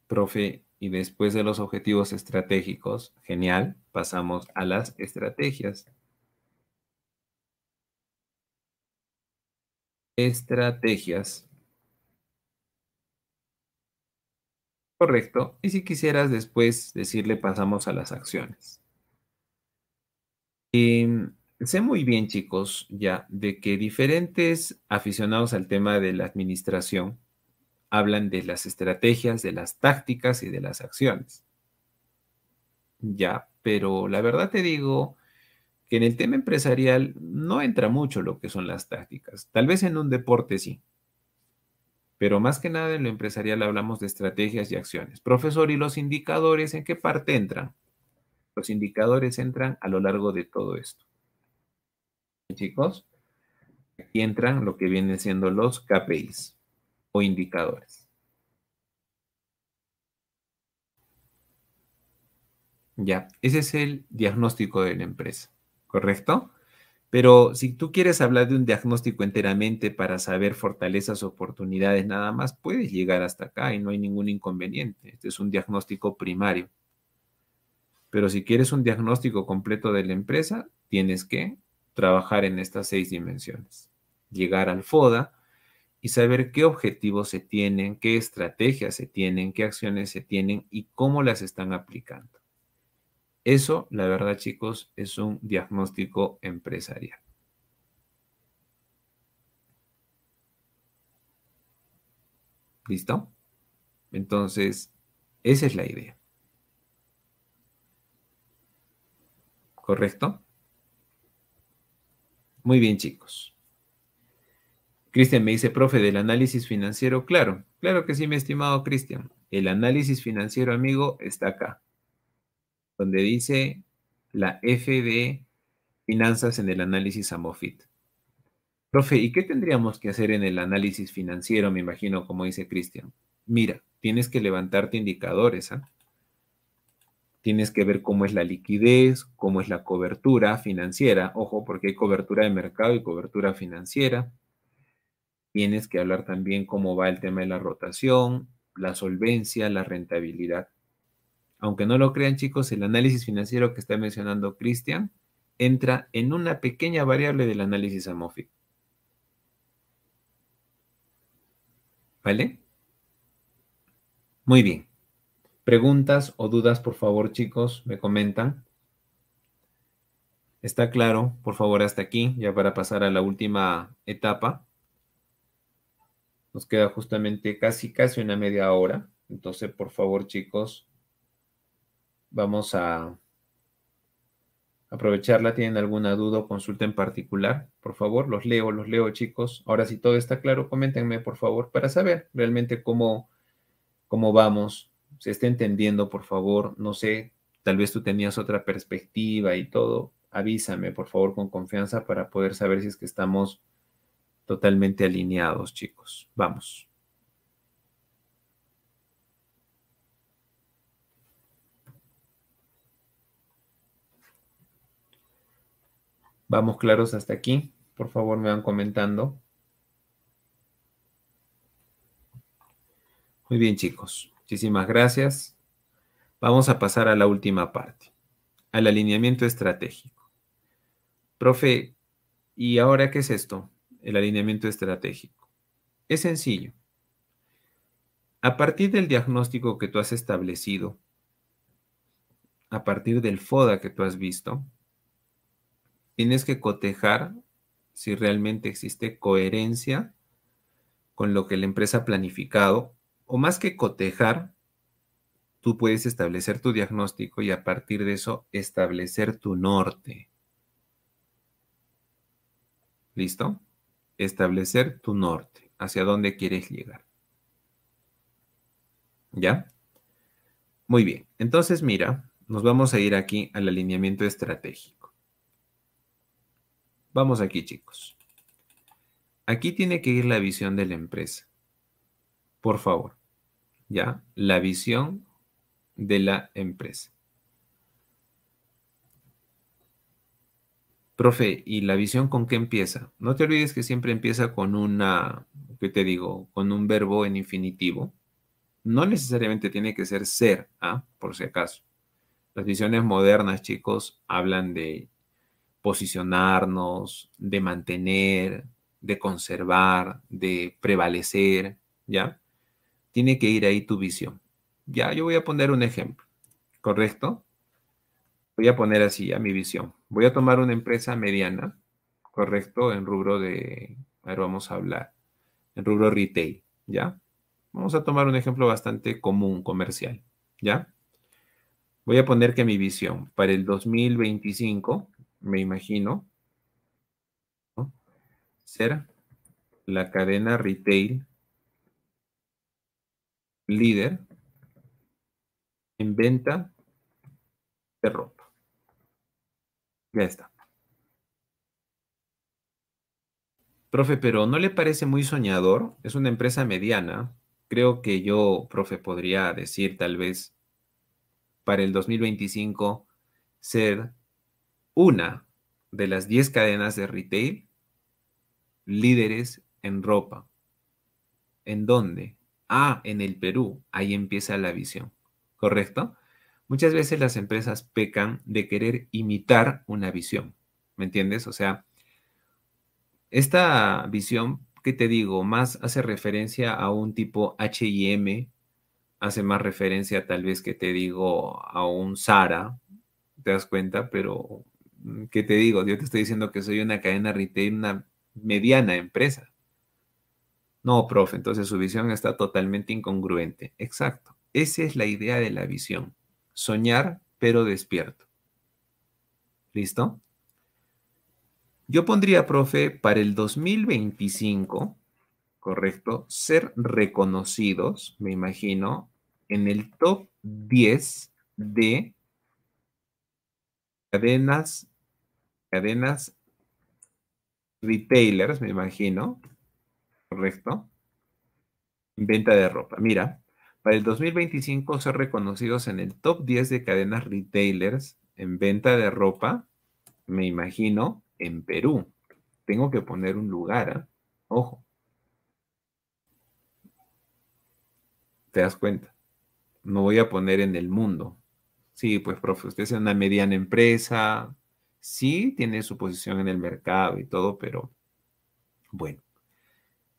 Profe, y después de los objetivos estratégicos, genial, pasamos a las estrategias. Estrategias. Correcto. Y si quisieras después decirle pasamos a las acciones. Em, sé muy bien, chicos, ya de que diferentes aficionados al tema de la administración hablan de las estrategias, de las tácticas y de las acciones. Ya, pero la verdad te digo que en el tema empresarial no entra mucho lo que son las tácticas. Tal vez en un deporte sí, pero más que nada en lo empresarial hablamos de estrategias y acciones. Profesor, ¿y los indicadores en qué parte entran? Los indicadores entran a lo largo de todo esto. Chicos, aquí entran lo que vienen siendo los KPIs o indicadores. Ya, ese es el diagnóstico de la empresa, ¿correcto? Pero si tú quieres hablar de un diagnóstico enteramente para saber fortalezas, oportunidades, nada más, puedes llegar hasta acá y no hay ningún inconveniente. Este es un diagnóstico primario. Pero si quieres un diagnóstico completo de la empresa, tienes que trabajar en estas seis dimensiones. Llegar al FODA y saber qué objetivos se tienen, qué estrategias se tienen, qué acciones se tienen y cómo las están aplicando. Eso, la verdad, chicos, es un diagnóstico empresarial. ¿Listo? Entonces, esa es la idea. ¿Correcto? Muy bien, chicos. Cristian me dice, profe, del análisis financiero. Claro, claro que sí, mi estimado Cristian. El análisis financiero, amigo, está acá donde dice la F de finanzas en el análisis Amofit. Profe, ¿y qué tendríamos que hacer en el análisis financiero? Me imagino, como dice Cristian. Mira, tienes que levantarte indicadores. ¿ah? Tienes que ver cómo es la liquidez, cómo es la cobertura financiera. Ojo, porque hay cobertura de mercado y cobertura financiera. Tienes que hablar también cómo va el tema de la rotación, la solvencia, la rentabilidad. Aunque no lo crean chicos, el análisis financiero que está mencionando Cristian entra en una pequeña variable del análisis Amorphic. ¿Vale? Muy bien. Preguntas o dudas, por favor, chicos, me comentan. ¿Está claro? Por favor, hasta aquí, ya para pasar a la última etapa. Nos queda justamente casi, casi una media hora. Entonces, por favor, chicos, Vamos a aprovecharla. ¿Tienen alguna duda o consulta en particular? Por favor, los leo, los leo, chicos. Ahora, si todo está claro, coméntenme, por favor, para saber realmente cómo, cómo vamos. Se está entendiendo, por favor. No sé, tal vez tú tenías otra perspectiva y todo. Avísame, por favor, con confianza para poder saber si es que estamos totalmente alineados, chicos. Vamos. Vamos claros hasta aquí. Por favor, me van comentando. Muy bien, chicos. Muchísimas gracias. Vamos a pasar a la última parte, al alineamiento estratégico. Profe, ¿y ahora qué es esto? El alineamiento estratégico. Es sencillo. A partir del diagnóstico que tú has establecido, a partir del FODA que tú has visto, tienes que cotejar si realmente existe coherencia con lo que la empresa ha planificado, o más que cotejar, tú puedes establecer tu diagnóstico y a partir de eso establecer tu norte. ¿Listo? Establecer tu norte, hacia dónde quieres llegar. ¿Ya? Muy bien. Entonces, mira, nos vamos a ir aquí al alineamiento estratégico. Vamos aquí, chicos. Aquí tiene que ir la visión de la empresa. Por favor. ¿Ya? La visión de la empresa. Profe, ¿y la visión con qué empieza? No te olvides que siempre empieza con una, ¿qué te digo? Con un verbo en infinitivo. No necesariamente tiene que ser ser, ¿ah? por si acaso. Las visiones modernas, chicos, hablan de posicionarnos, de mantener, de conservar, de prevalecer, ¿ya? Tiene que ir ahí tu visión. Ya, yo voy a poner un ejemplo, ¿correcto? Voy a poner así a mi visión. Voy a tomar una empresa mediana, ¿correcto? En rubro de, a ver, vamos a hablar, en rubro retail, ¿ya? Vamos a tomar un ejemplo bastante común, comercial, ¿ya? Voy a poner que mi visión para el 2025, me imagino, ser la cadena retail líder en venta de ropa. Ya está. Profe, pero ¿no le parece muy soñador? Es una empresa mediana. Creo que yo, profe, podría decir tal vez para el 2025 ser una de las 10 cadenas de retail líderes en ropa. ¿En dónde? Ah, en el Perú. Ahí empieza la visión. ¿correcto? Muchas veces las empresas pecan de querer imitar una visión, ¿me entiendes? O sea, esta visión que te digo, más hace referencia a un tipo HM, hace más referencia tal vez que te digo a un Sara, ¿te das cuenta? Pero, ¿qué te digo? Yo te estoy diciendo que soy una cadena retail, una mediana empresa. No, profe, entonces su visión está totalmente incongruente. Exacto. Esa es la idea de la visión. Soñar, pero despierto. ¿Listo? Yo pondría, profe, para el 2025, correcto, ser reconocidos, me imagino, en el top 10 de cadenas, cadenas retailers, me imagino, correcto, en venta de ropa. Mira, para el 2025 ser reconocidos en el top 10 de cadenas retailers en venta de ropa, me imagino, en Perú. Tengo que poner un lugar, ¿eh? ojo. ¿Te das cuenta? No voy a poner en el mundo. Sí, pues, profe, usted es una mediana empresa, sí tiene su posición en el mercado y todo, pero bueno,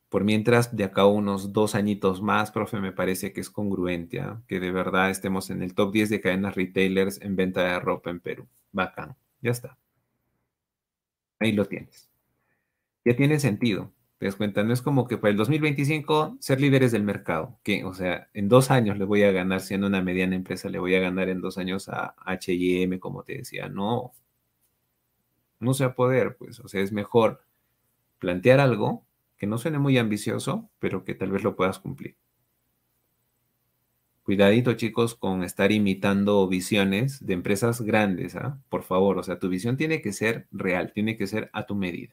por mientras, de acá unos dos añitos más, profe, me parece que es congruente, que de verdad estemos en el top 10 de cadenas retailers en venta de ropa en Perú. Bacán, ya está. Ahí lo tienes. Ya tiene sentido. Te das cuenta, no es como que para el 2025 ser líderes del mercado, que, o sea, en dos años le voy a ganar, siendo una mediana empresa, le voy a ganar en dos años a HM, como te decía. No, no se va a poder, pues, o sea, es mejor plantear algo que no suene muy ambicioso, pero que tal vez lo puedas cumplir. Cuidadito, chicos, con estar imitando visiones de empresas grandes, ¿ah? Por favor, o sea, tu visión tiene que ser real, tiene que ser a tu medida.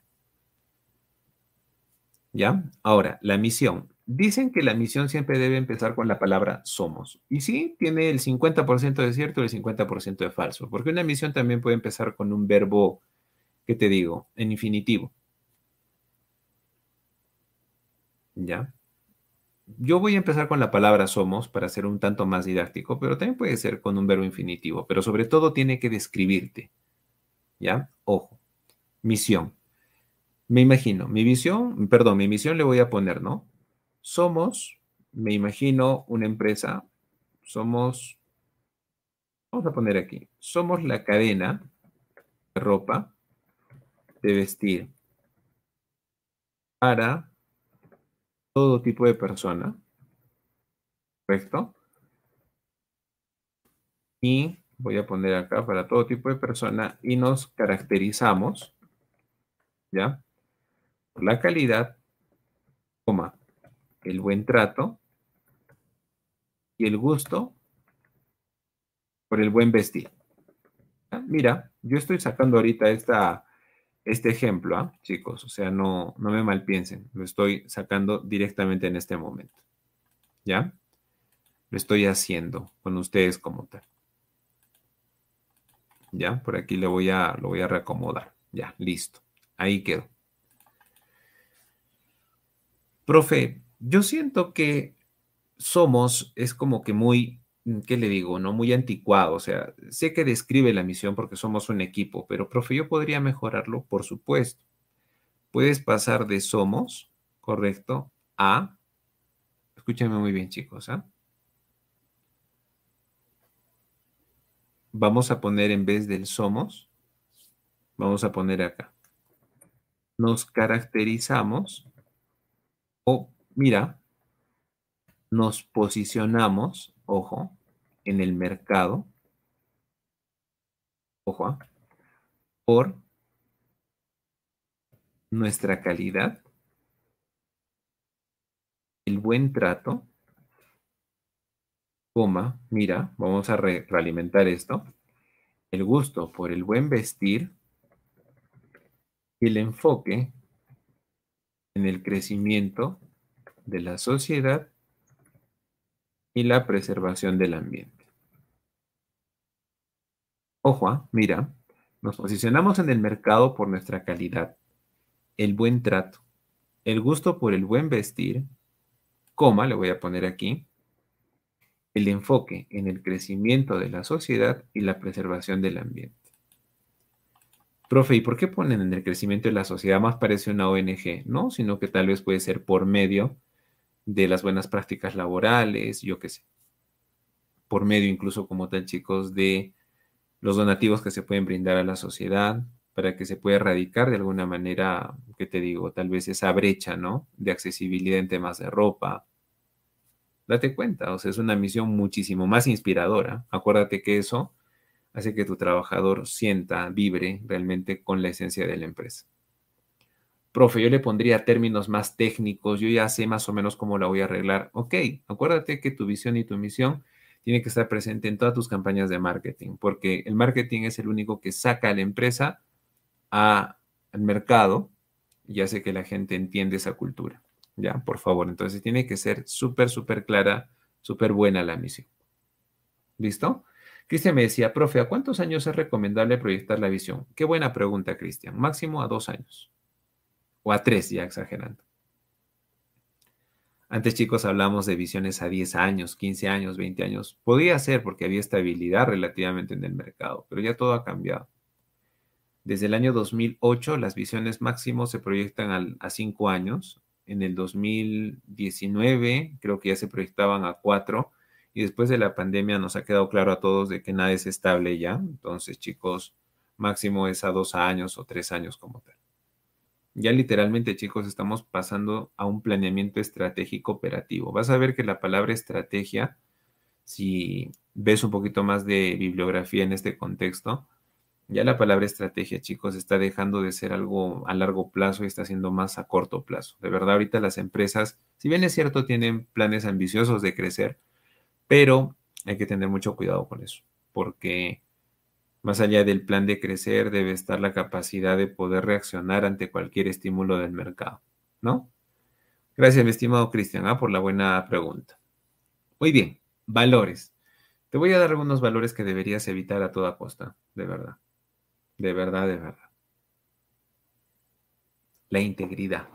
¿Ya? Ahora, la misión. Dicen que la misión siempre debe empezar con la palabra somos. Y sí, tiene el 50% de cierto y el 50% de falso, porque una misión también puede empezar con un verbo, ¿qué te digo? En infinitivo. ¿Ya? Yo voy a empezar con la palabra somos para ser un tanto más didáctico, pero también puede ser con un verbo infinitivo, pero sobre todo tiene que describirte. ¿Ya? Ojo. Misión. Me imagino, mi visión, perdón, mi misión le voy a poner, ¿no? Somos, me imagino una empresa, somos, vamos a poner aquí, somos la cadena de ropa, de vestir, para todo tipo de persona, ¿correcto? Y voy a poner acá para todo tipo de persona y nos caracterizamos, ¿ya? Por la calidad, coma, el buen trato y el gusto por el buen vestir. Mira, yo estoy sacando ahorita esta, este ejemplo, ¿ah? chicos, o sea, no, no me malpiensen, lo estoy sacando directamente en este momento. ¿Ya? Lo estoy haciendo con ustedes como tal. Ya, por aquí le voy a, lo voy a reacomodar. Ya, listo. Ahí quedó. Profe, yo siento que somos, es como que muy ¿qué le digo? No muy anticuado. O sea, sé que describe la misión porque somos un equipo, pero profe, yo podría mejorarlo, por supuesto. Puedes pasar de somos, correcto, a, escúchame muy bien chicos, ¿ah? Vamos a poner en vez del somos, vamos a poner acá. Nos caracterizamos o, mira, nos posicionamos ojo, en el mercado, ojo, ¿ah? por nuestra calidad, el buen trato, coma, mira, vamos a realimentar esto, el gusto por el buen vestir, el enfoque en el crecimiento de la sociedad y la preservación del ambiente. Ojo, ¿ah? mira, nos posicionamos en el mercado por nuestra calidad, el buen trato, el gusto por el buen vestir, coma, le voy a poner aquí, el enfoque en el crecimiento de la sociedad y la preservación del ambiente. Profe, ¿y por qué ponen en el crecimiento de la sociedad? Más parece una ONG, ¿no? Sino que tal vez puede ser por medio de las buenas prácticas laborales, yo qué sé, por medio incluso como tal, chicos, de los donativos que se pueden brindar a la sociedad para que se pueda erradicar de alguna manera, ¿qué te digo? Tal vez esa brecha, ¿no? De accesibilidad en temas de ropa. Date cuenta, o sea, es una misión muchísimo más inspiradora. Acuérdate que eso hace que tu trabajador sienta, vibre realmente con la esencia de la empresa profe, yo le pondría términos más técnicos, yo ya sé más o menos cómo la voy a arreglar. Ok, acuérdate que tu visión y tu misión tiene que estar presente en todas tus campañas de marketing, porque el marketing es el único que saca a la empresa al mercado y hace que la gente entiende esa cultura. Ya, por favor, entonces tiene que ser súper, súper clara, súper buena la misión. ¿Listo? Cristian me decía, profe, ¿a cuántos años es recomendable proyectar la visión? Qué buena pregunta, Cristian. Máximo a dos años o a tres, ya exagerando. Antes, chicos, hablamos de visiones a 10 años, 15 años, 20 años. Podía ser porque había estabilidad relativamente en el mercado, pero ya todo ha cambiado. Desde el año 2008, las visiones máximos se proyectan a 5 años. En el 2019, creo que ya se proyectaban a 4. Y después de la pandemia nos ha quedado claro a todos de que nada es estable ya. Entonces, chicos, máximo es a 2 años o 3 años como tal. Ya literalmente, chicos, estamos pasando a un planeamiento estratégico operativo. Vas a ver que la palabra estrategia, si ves un poquito más de bibliografía en este contexto, ya la palabra estrategia, chicos, está dejando de ser algo a largo plazo y está siendo más a corto plazo. De verdad, ahorita las empresas, si bien es cierto, tienen planes ambiciosos de crecer, pero hay que tener mucho cuidado con eso, porque más allá del plan de crecer, debe estar la capacidad de poder reaccionar ante cualquier estímulo del mercado, ¿no? Gracias, mi estimado Cristian, ¿ah? por la buena pregunta. Muy bien, valores. Te voy a dar algunos valores que deberías evitar a toda costa, de verdad. De verdad, de verdad. La integridad.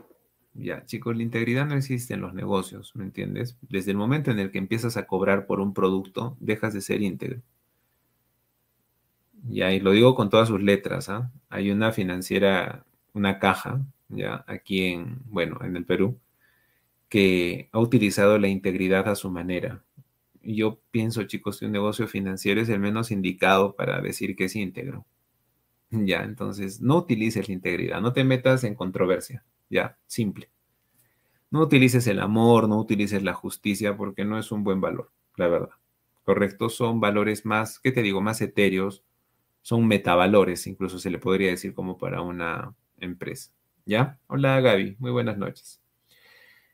Ya, chicos, la integridad no existe en los negocios, ¿me entiendes? Desde el momento en el que empiezas a cobrar por un producto, dejas de ser íntegro. Ya, y lo digo con todas sus letras, ¿ah? Hay una financiera, una caja, ya, aquí en, bueno, en el Perú, que ha utilizado la integridad a su manera. yo pienso, chicos, que un negocio financiero es el menos indicado para decir que es íntegro. Ya, entonces, no utilices la integridad, no te metas en controversia, ya, simple. No utilices el amor, no utilices la justicia, porque no es un buen valor, la verdad. ¿correcto? Son valores más, ¿qué te digo? Más etéreos, son metavalores, incluso se le podría decir como para una empresa. ¿Ya? Hola Gaby, muy buenas noches.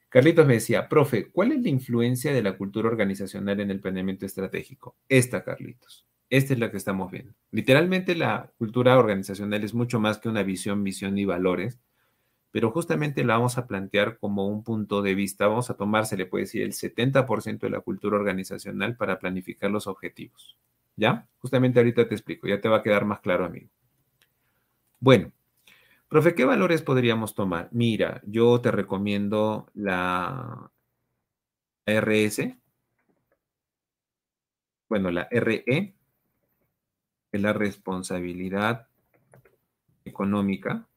Carlitos me decía, profe, ¿cuál es la influencia de la cultura organizacional en el planeamiento estratégico? Esta, Carlitos. Esta es la que estamos viendo. Literalmente la cultura organizacional es mucho más que una visión, misión y valores, pero justamente la vamos a plantear como un punto de vista. Vamos a tomar, se le puede decir, el 70% de la cultura organizacional para planificar los objetivos. ¿Ya? Justamente ahorita te explico, ya te va a quedar más claro, amigo. Bueno, profe, ¿qué valores podríamos tomar? Mira, yo te recomiendo la RS, bueno, la RE, es la responsabilidad económica.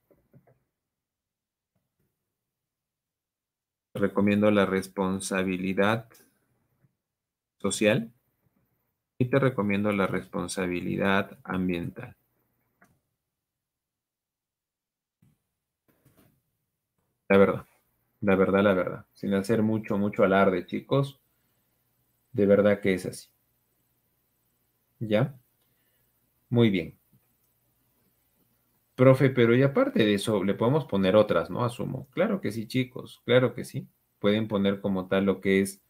recomiendo la responsabilidad social y te recomiendo la responsabilidad ambiental. La verdad, la verdad, la verdad. Sin hacer mucho, mucho alarde, chicos. De verdad que es así. ¿Ya? Muy bien. Profe, pero y aparte de eso, le podemos poner otras, ¿no? Asumo. Claro que sí, chicos, claro que sí. Pueden poner como tal lo que es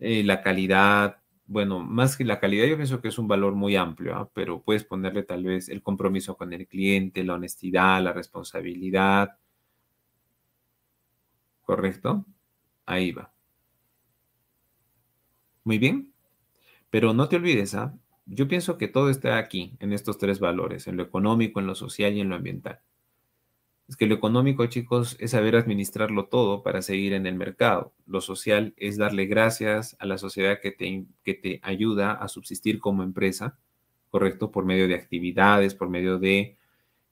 eh, la calidad. Bueno, más que la calidad, yo pienso que es un valor muy amplio, ¿ah? pero puedes ponerle tal vez el compromiso con el cliente, la honestidad, la responsabilidad. ¿Correcto? Ahí va. Muy bien. Pero no te olvides, ¿ah? Yo pienso que todo está aquí, en estos tres valores, en lo económico, en lo social y en lo ambiental. Es que lo económico, chicos, es saber administrarlo todo para seguir en el mercado. Lo social es darle gracias a la sociedad que te, que te ayuda a subsistir como empresa, ¿correcto? Por medio de actividades, por medio de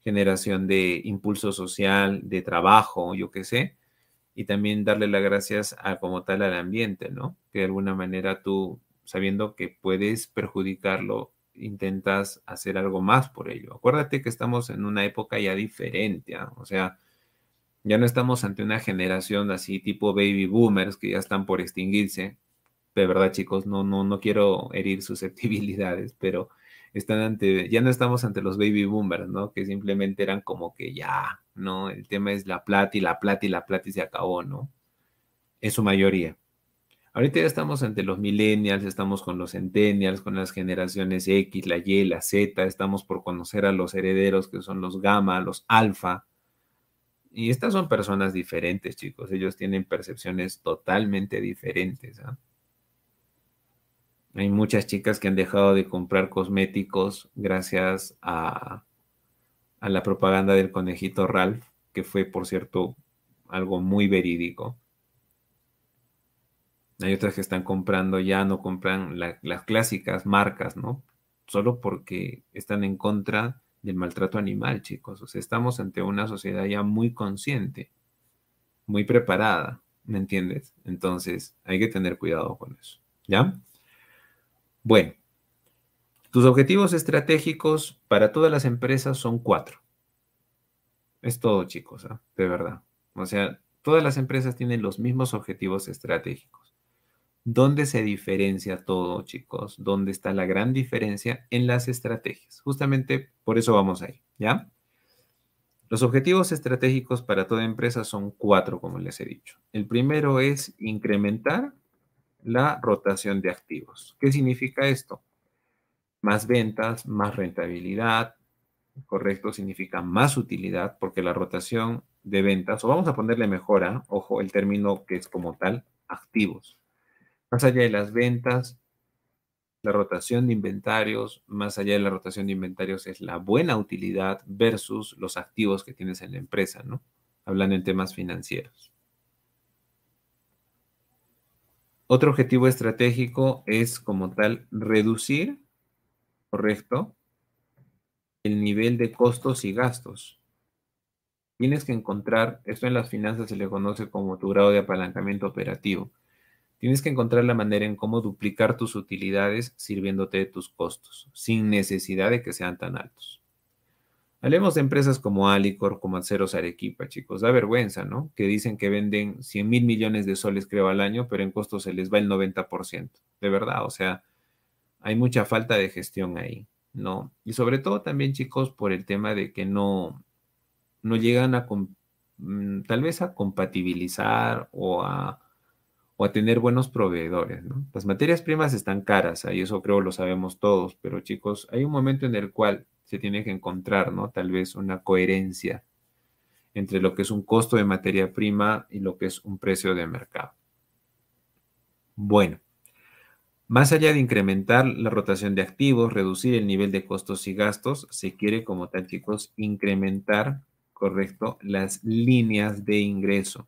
generación de impulso social, de trabajo, yo qué sé, y también darle las gracias a como tal al ambiente, ¿no? Que de alguna manera tú sabiendo que puedes perjudicarlo, intentas hacer algo más por ello. Acuérdate que estamos en una época ya diferente, ¿ah? o sea, ya no estamos ante una generación así tipo baby boomers que ya están por extinguirse. De verdad, chicos, no, no, no quiero herir susceptibilidades, pero ante, ya no estamos ante los baby boomers, ¿no? Que simplemente eran como que ya, ¿no? El tema es la plata y la plata y la plata y se acabó, ¿no? En su mayoría. Ahorita ya estamos ante los millennials, estamos con los centennials, con las generaciones X, la Y, la Z, estamos por conocer a los herederos que son los gamma, los alfa. Y estas son personas diferentes, chicos. Ellos tienen percepciones totalmente diferentes. ¿ah? Hay muchas chicas que han dejado de comprar cosméticos gracias a, a la propaganda del conejito Ralph, que fue, por cierto, algo muy verídico. Hay otras que están comprando, ya no compran las clásicas marcas, ¿no? Solo porque están en contra del maltrato animal, chicos. O sea, estamos ante una sociedad ya muy consciente, muy preparada, ¿me entiendes? Entonces, hay que tener cuidado con eso, ¿ya? Bueno, tus objetivos estratégicos para todas las empresas son cuatro. Es todo, chicos, ¿ah? de verdad. O sea, todas las empresas tienen los mismos objetivos estratégicos. ¿Dónde se diferencia todo, chicos? ¿Dónde está la gran diferencia? En las estrategias. Justamente por eso vamos ahí, ¿ya? Los objetivos estratégicos para toda empresa son cuatro, como les he dicho. El primero es incrementar la rotación de activos. ¿Qué significa esto? Más ventas, más rentabilidad, correcto, significa más utilidad, porque la rotación de ventas, o vamos a ponerle mejora, ojo, el término que es como tal, activos. Más allá de las ventas, la rotación de inventarios, más allá de la rotación de inventarios es la buena utilidad versus los activos que tienes en la empresa, ¿no? Hablando en temas financieros. Otro objetivo estratégico es como tal reducir, correcto, el nivel de costos y gastos. Tienes que encontrar, esto en las finanzas se le conoce como tu grado de apalancamiento operativo Tienes que encontrar la manera en cómo duplicar tus utilidades sirviéndote de tus costos, sin necesidad de que sean tan altos. Hablemos de empresas como Alicor, como Aceros Arequipa, chicos. Da vergüenza, ¿no? Que dicen que venden 100 mil millones de soles, creo, al año, pero en costos se les va el 90%. De verdad, o sea, hay mucha falta de gestión ahí, ¿no? Y sobre todo también, chicos, por el tema de que no, no llegan a, mm, tal vez a compatibilizar o a, o a tener buenos proveedores, ¿no? Las materias primas están caras, ahí eso creo lo sabemos todos, pero chicos, hay un momento en el cual se tiene que encontrar, ¿no? Tal vez una coherencia entre lo que es un costo de materia prima y lo que es un precio de mercado. Bueno, más allá de incrementar la rotación de activos, reducir el nivel de costos y gastos, se quiere como tal, chicos, incrementar, correcto, las líneas de ingreso.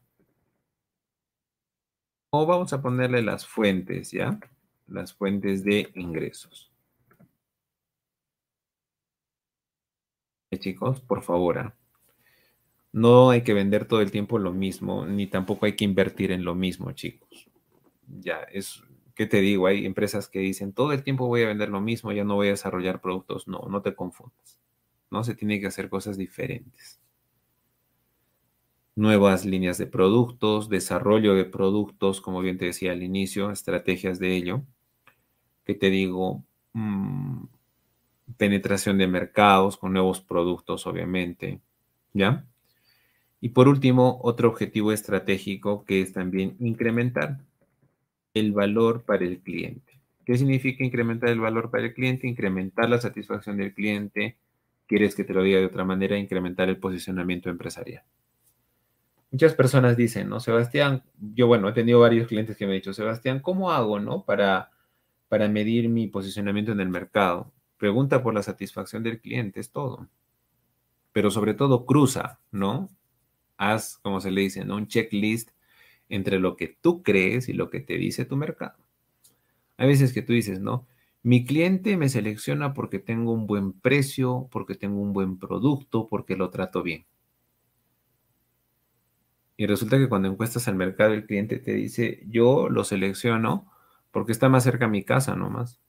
O vamos a ponerle las fuentes, ¿ya? Las fuentes de ingresos. chicos, por favor, ¿ah? no hay que vender todo el tiempo lo mismo, ni tampoco hay que invertir en lo mismo, chicos. Ya, es ¿qué te digo? Hay empresas que dicen, todo el tiempo voy a vender lo mismo, ya no voy a desarrollar productos. No, no te confundas. No se tiene que hacer cosas diferentes. Nuevas líneas de productos, desarrollo de productos, como bien te decía al inicio, estrategias de ello. ¿Qué te digo? Mm, penetración de mercados con nuevos productos, obviamente. ¿Ya? Y por último, otro objetivo estratégico que es también incrementar el valor para el cliente. ¿Qué significa incrementar el valor para el cliente? Incrementar la satisfacción del cliente. ¿Quieres que te lo diga de otra manera? Incrementar el posicionamiento empresarial. Muchas personas dicen, ¿no? Sebastián, yo bueno, he tenido varios clientes que me han dicho, Sebastián, ¿cómo hago, ¿no? Para, para medir mi posicionamiento en el mercado. Pregunta por la satisfacción del cliente, es todo. Pero sobre todo cruza, ¿no? Haz, como se le dice, ¿no? Un checklist entre lo que tú crees y lo que te dice tu mercado. Hay veces que tú dices, ¿no? Mi cliente me selecciona porque tengo un buen precio, porque tengo un buen producto, porque lo trato bien. Y resulta que cuando encuestas al mercado, el cliente te dice, yo lo selecciono porque está más cerca a mi casa nomás.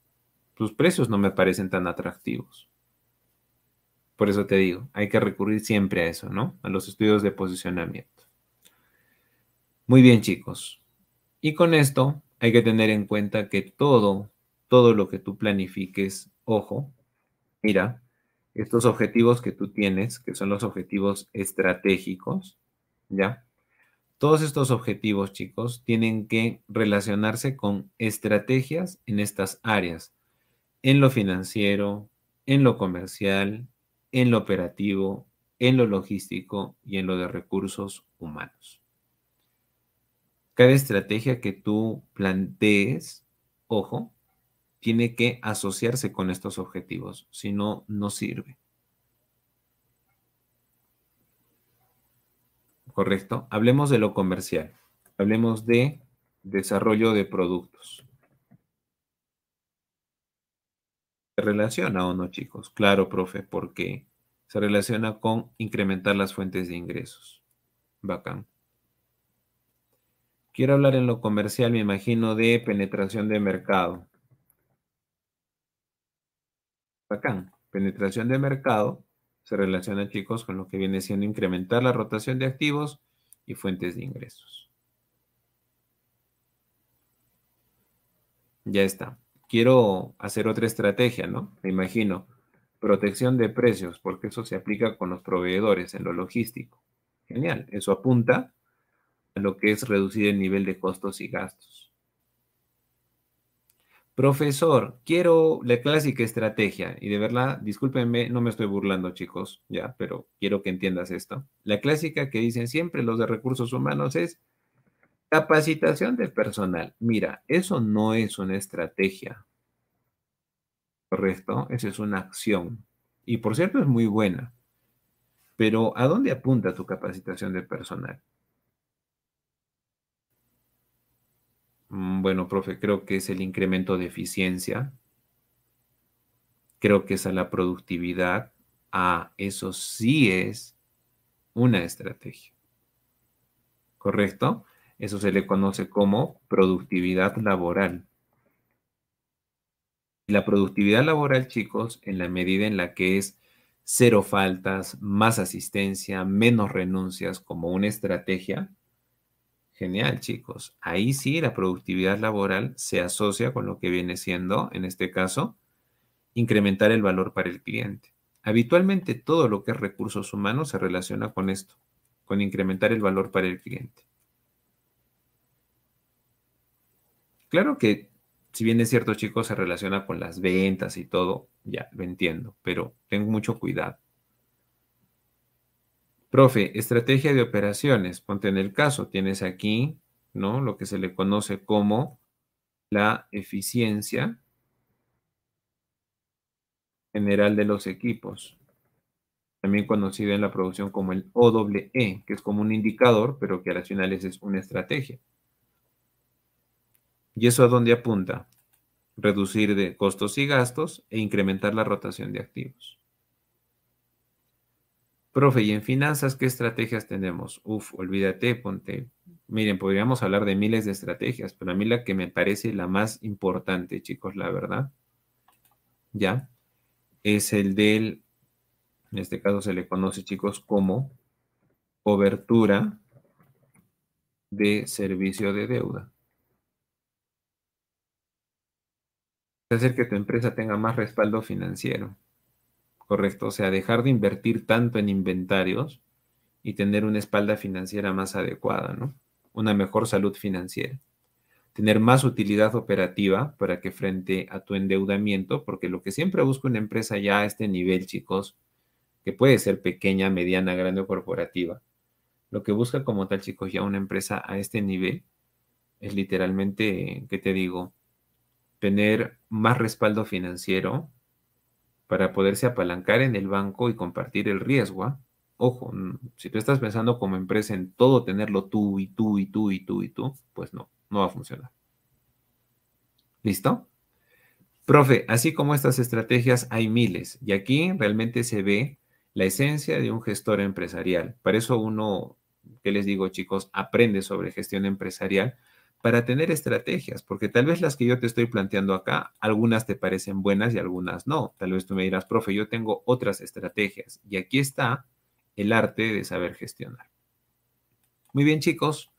Tus precios no me parecen tan atractivos. Por eso te digo, hay que recurrir siempre a eso, ¿no? A los estudios de posicionamiento. Muy bien, chicos. Y con esto hay que tener en cuenta que todo, todo lo que tú planifiques, ojo, mira, estos objetivos que tú tienes, que son los objetivos estratégicos, ¿ya? Todos estos objetivos, chicos, tienen que relacionarse con estrategias en estas áreas, en lo financiero, en lo comercial, en lo operativo, en lo logístico y en lo de recursos humanos. Cada estrategia que tú plantees, ojo, tiene que asociarse con estos objetivos, si no, no sirve. ¿Correcto? Hablemos de lo comercial. Hablemos de desarrollo de productos. ¿Se relaciona o no, chicos? Claro, profe, porque se relaciona con incrementar las fuentes de ingresos. Bacán. Quiero hablar en lo comercial, me imagino, de penetración de mercado. Bacán. Penetración de mercado se relaciona, chicos, con lo que viene siendo incrementar la rotación de activos y fuentes de ingresos. Ya está. Quiero hacer otra estrategia, ¿no? Me imagino. Protección de precios, porque eso se aplica con los proveedores en lo logístico. Genial. Eso apunta lo que es reducir el nivel de costos y gastos. Profesor, quiero la clásica estrategia, y de verdad, discúlpenme, no me estoy burlando, chicos, ya, pero quiero que entiendas esto. La clásica que dicen siempre los de recursos humanos es capacitación de personal. Mira, eso no es una estrategia, ¿correcto? Esa es una acción. Y por cierto, es muy buena. Pero ¿a dónde apunta tu capacitación de personal? Bueno, profe, creo que es el incremento de eficiencia. Creo que es a la productividad. Ah, eso sí es una estrategia. ¿Correcto? Eso se le conoce como productividad laboral. La productividad laboral, chicos, en la medida en la que es cero faltas, más asistencia, menos renuncias como una estrategia, Genial, chicos. Ahí sí la productividad laboral se asocia con lo que viene siendo, en este caso, incrementar el valor para el cliente. Habitualmente todo lo que es recursos humanos se relaciona con esto, con incrementar el valor para el cliente. Claro que si bien es cierto, chicos, se relaciona con las ventas y todo, ya lo entiendo, pero tengo mucho cuidado. Profe, estrategia de operaciones. Ponte en el caso, tienes aquí, ¿no? Lo que se le conoce como la eficiencia general de los equipos. También conocido en la producción como el OEE, que es como un indicador, pero que a las finales es una estrategia. ¿Y eso a dónde apunta? Reducir de costos y gastos e incrementar la rotación de activos. Profe, ¿y en finanzas qué estrategias tenemos? Uf, olvídate, ponte. Miren, podríamos hablar de miles de estrategias, pero a mí la que me parece la más importante, chicos, la verdad, ya, es el del, en este caso se le conoce, chicos, como cobertura de servicio de deuda. hacer que tu empresa tenga más respaldo financiero. Correcto, o sea, dejar de invertir tanto en inventarios y tener una espalda financiera más adecuada, ¿no? Una mejor salud financiera. Tener más utilidad operativa para que frente a tu endeudamiento, porque lo que siempre busca una empresa ya a este nivel, chicos, que puede ser pequeña, mediana, grande o corporativa, lo que busca como tal, chicos, ya una empresa a este nivel es literalmente, ¿qué te digo? Tener más respaldo financiero, para poderse apalancar en el banco y compartir el riesgo. ¿ah? Ojo, si tú estás pensando como empresa en todo tenerlo tú y tú y tú y tú y tú, pues no, no va a funcionar. ¿Listo? Profe, así como estas estrategias hay miles y aquí realmente se ve la esencia de un gestor empresarial. Para eso uno, ¿qué les digo chicos? Aprende sobre gestión empresarial para tener estrategias, porque tal vez las que yo te estoy planteando acá, algunas te parecen buenas y algunas no. Tal vez tú me dirás, profe, yo tengo otras estrategias y aquí está el arte de saber gestionar. Muy bien, chicos,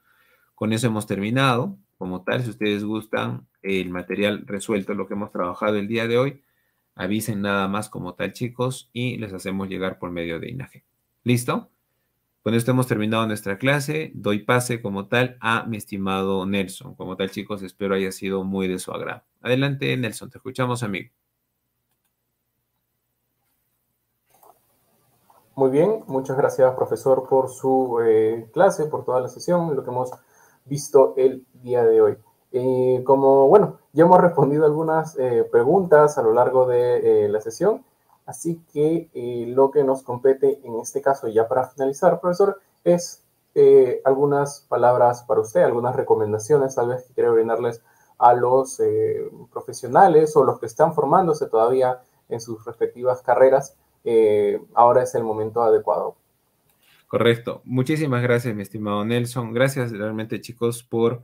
con eso hemos terminado. Como tal, si ustedes gustan el material resuelto, lo que hemos trabajado el día de hoy, avisen nada más como tal, chicos, y les hacemos llegar por medio de INAGE. ¿Listo? Con esto hemos terminado nuestra clase. Doy pase como tal a mi estimado Nelson. Como tal, chicos, espero haya sido muy de su agrado. Adelante, Nelson, te escuchamos, amigo. Muy bien, muchas gracias, profesor, por su eh, clase, por toda la sesión, lo que hemos visto el día de hoy. Eh, como, bueno, ya hemos respondido algunas eh, preguntas a lo largo de la sesión. Así que eh, lo que nos compete en este caso, ya para finalizar, profesor, es eh, algunas palabras para usted, algunas recomendaciones tal vez que quiere brindarles a los eh, profesionales o los que están formándose todavía en sus respectivas carreras. ahora es el momento adecuado. Correcto. Muchísimas gracias, mi estimado Nelson. Gracias realmente, chicos, por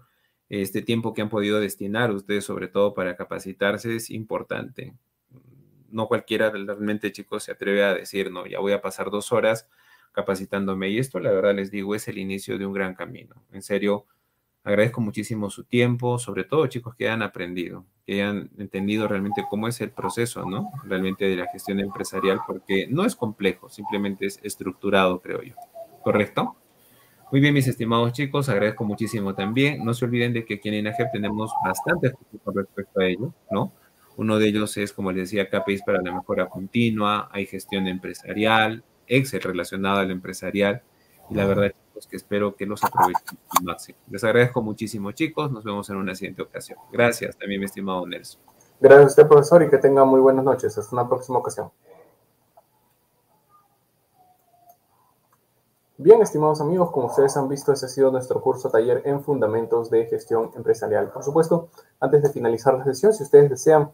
este tiempo que han podido destinar ustedes, sobre todo para capacitarse. Es importante no cualquiera realmente, chicos, se atreve a decir, no, ya voy a pasar dos horas capacitándome. Y esto, la verdad, les digo, es el inicio de un gran camino. En serio, agradezco muchísimo su tiempo, sobre todo, chicos, que hayan aprendido, que hayan entendido realmente cómo es el proceso, ¿no? Realmente de la gestión empresarial, porque no es complejo, simplemente es estructurado, creo yo. ¿Correcto? Muy bien, mis estimados chicos, agradezco muchísimo también. No se olviden de que aquí en INAGEP tenemos bastante con respecto a ello, ¿no? Uno de ellos es, como les decía, KPIs para la mejora continua, hay gestión empresarial, Excel relacionado al empresarial, y la verdad es que espero que los aprovechen al máximo. Les agradezco muchísimo, chicos. Nos vemos en una siguiente ocasión. Gracias también, mi estimado Nelson. Gracias a usted, profesor, y que tenga muy buenas noches. Hasta una próxima ocasión. Bien, estimados amigos, como ustedes han visto, ese ha sido nuestro curso taller en Fundamentos de Gestión Empresarial. Por supuesto, antes de finalizar la sesión, si ustedes desean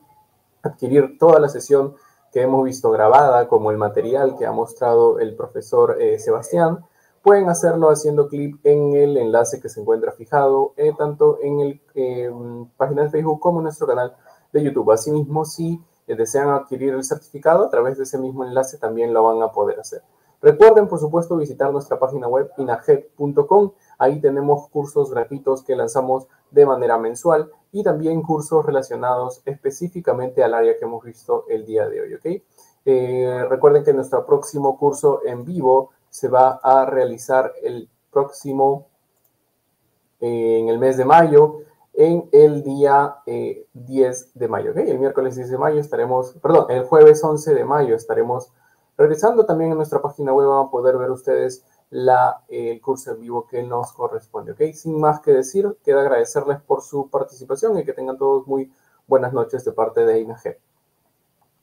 adquirir toda la sesión que hemos visto grabada, como el material que ha mostrado el profesor eh, Sebastián, pueden hacerlo haciendo clic en el enlace que se encuentra fijado eh, tanto en la eh, página de Facebook como en nuestro canal de YouTube. Asimismo, si desean adquirir el certificado a través de ese mismo enlace, también lo van a poder hacer. Recuerden, por supuesto, visitar nuestra página web inajet.com. Ahí tenemos cursos gratuitos que lanzamos de manera mensual y también cursos relacionados específicamente al área que hemos visto el día de hoy. Eh, recuerden que nuestro próximo curso en vivo se va a realizar el próximo, eh, en el mes de mayo, en el día 10 eh, de mayo. El miércoles 10 de mayo estaremos, perdón, el jueves 11 de mayo estaremos regresando también en nuestra página web. Van a poder ver ustedes la, el curso en vivo que nos corresponde. ¿ok? Sin más que decir, queda agradecerles por su participación y que tengan todos muy buenas noches de parte de INAG.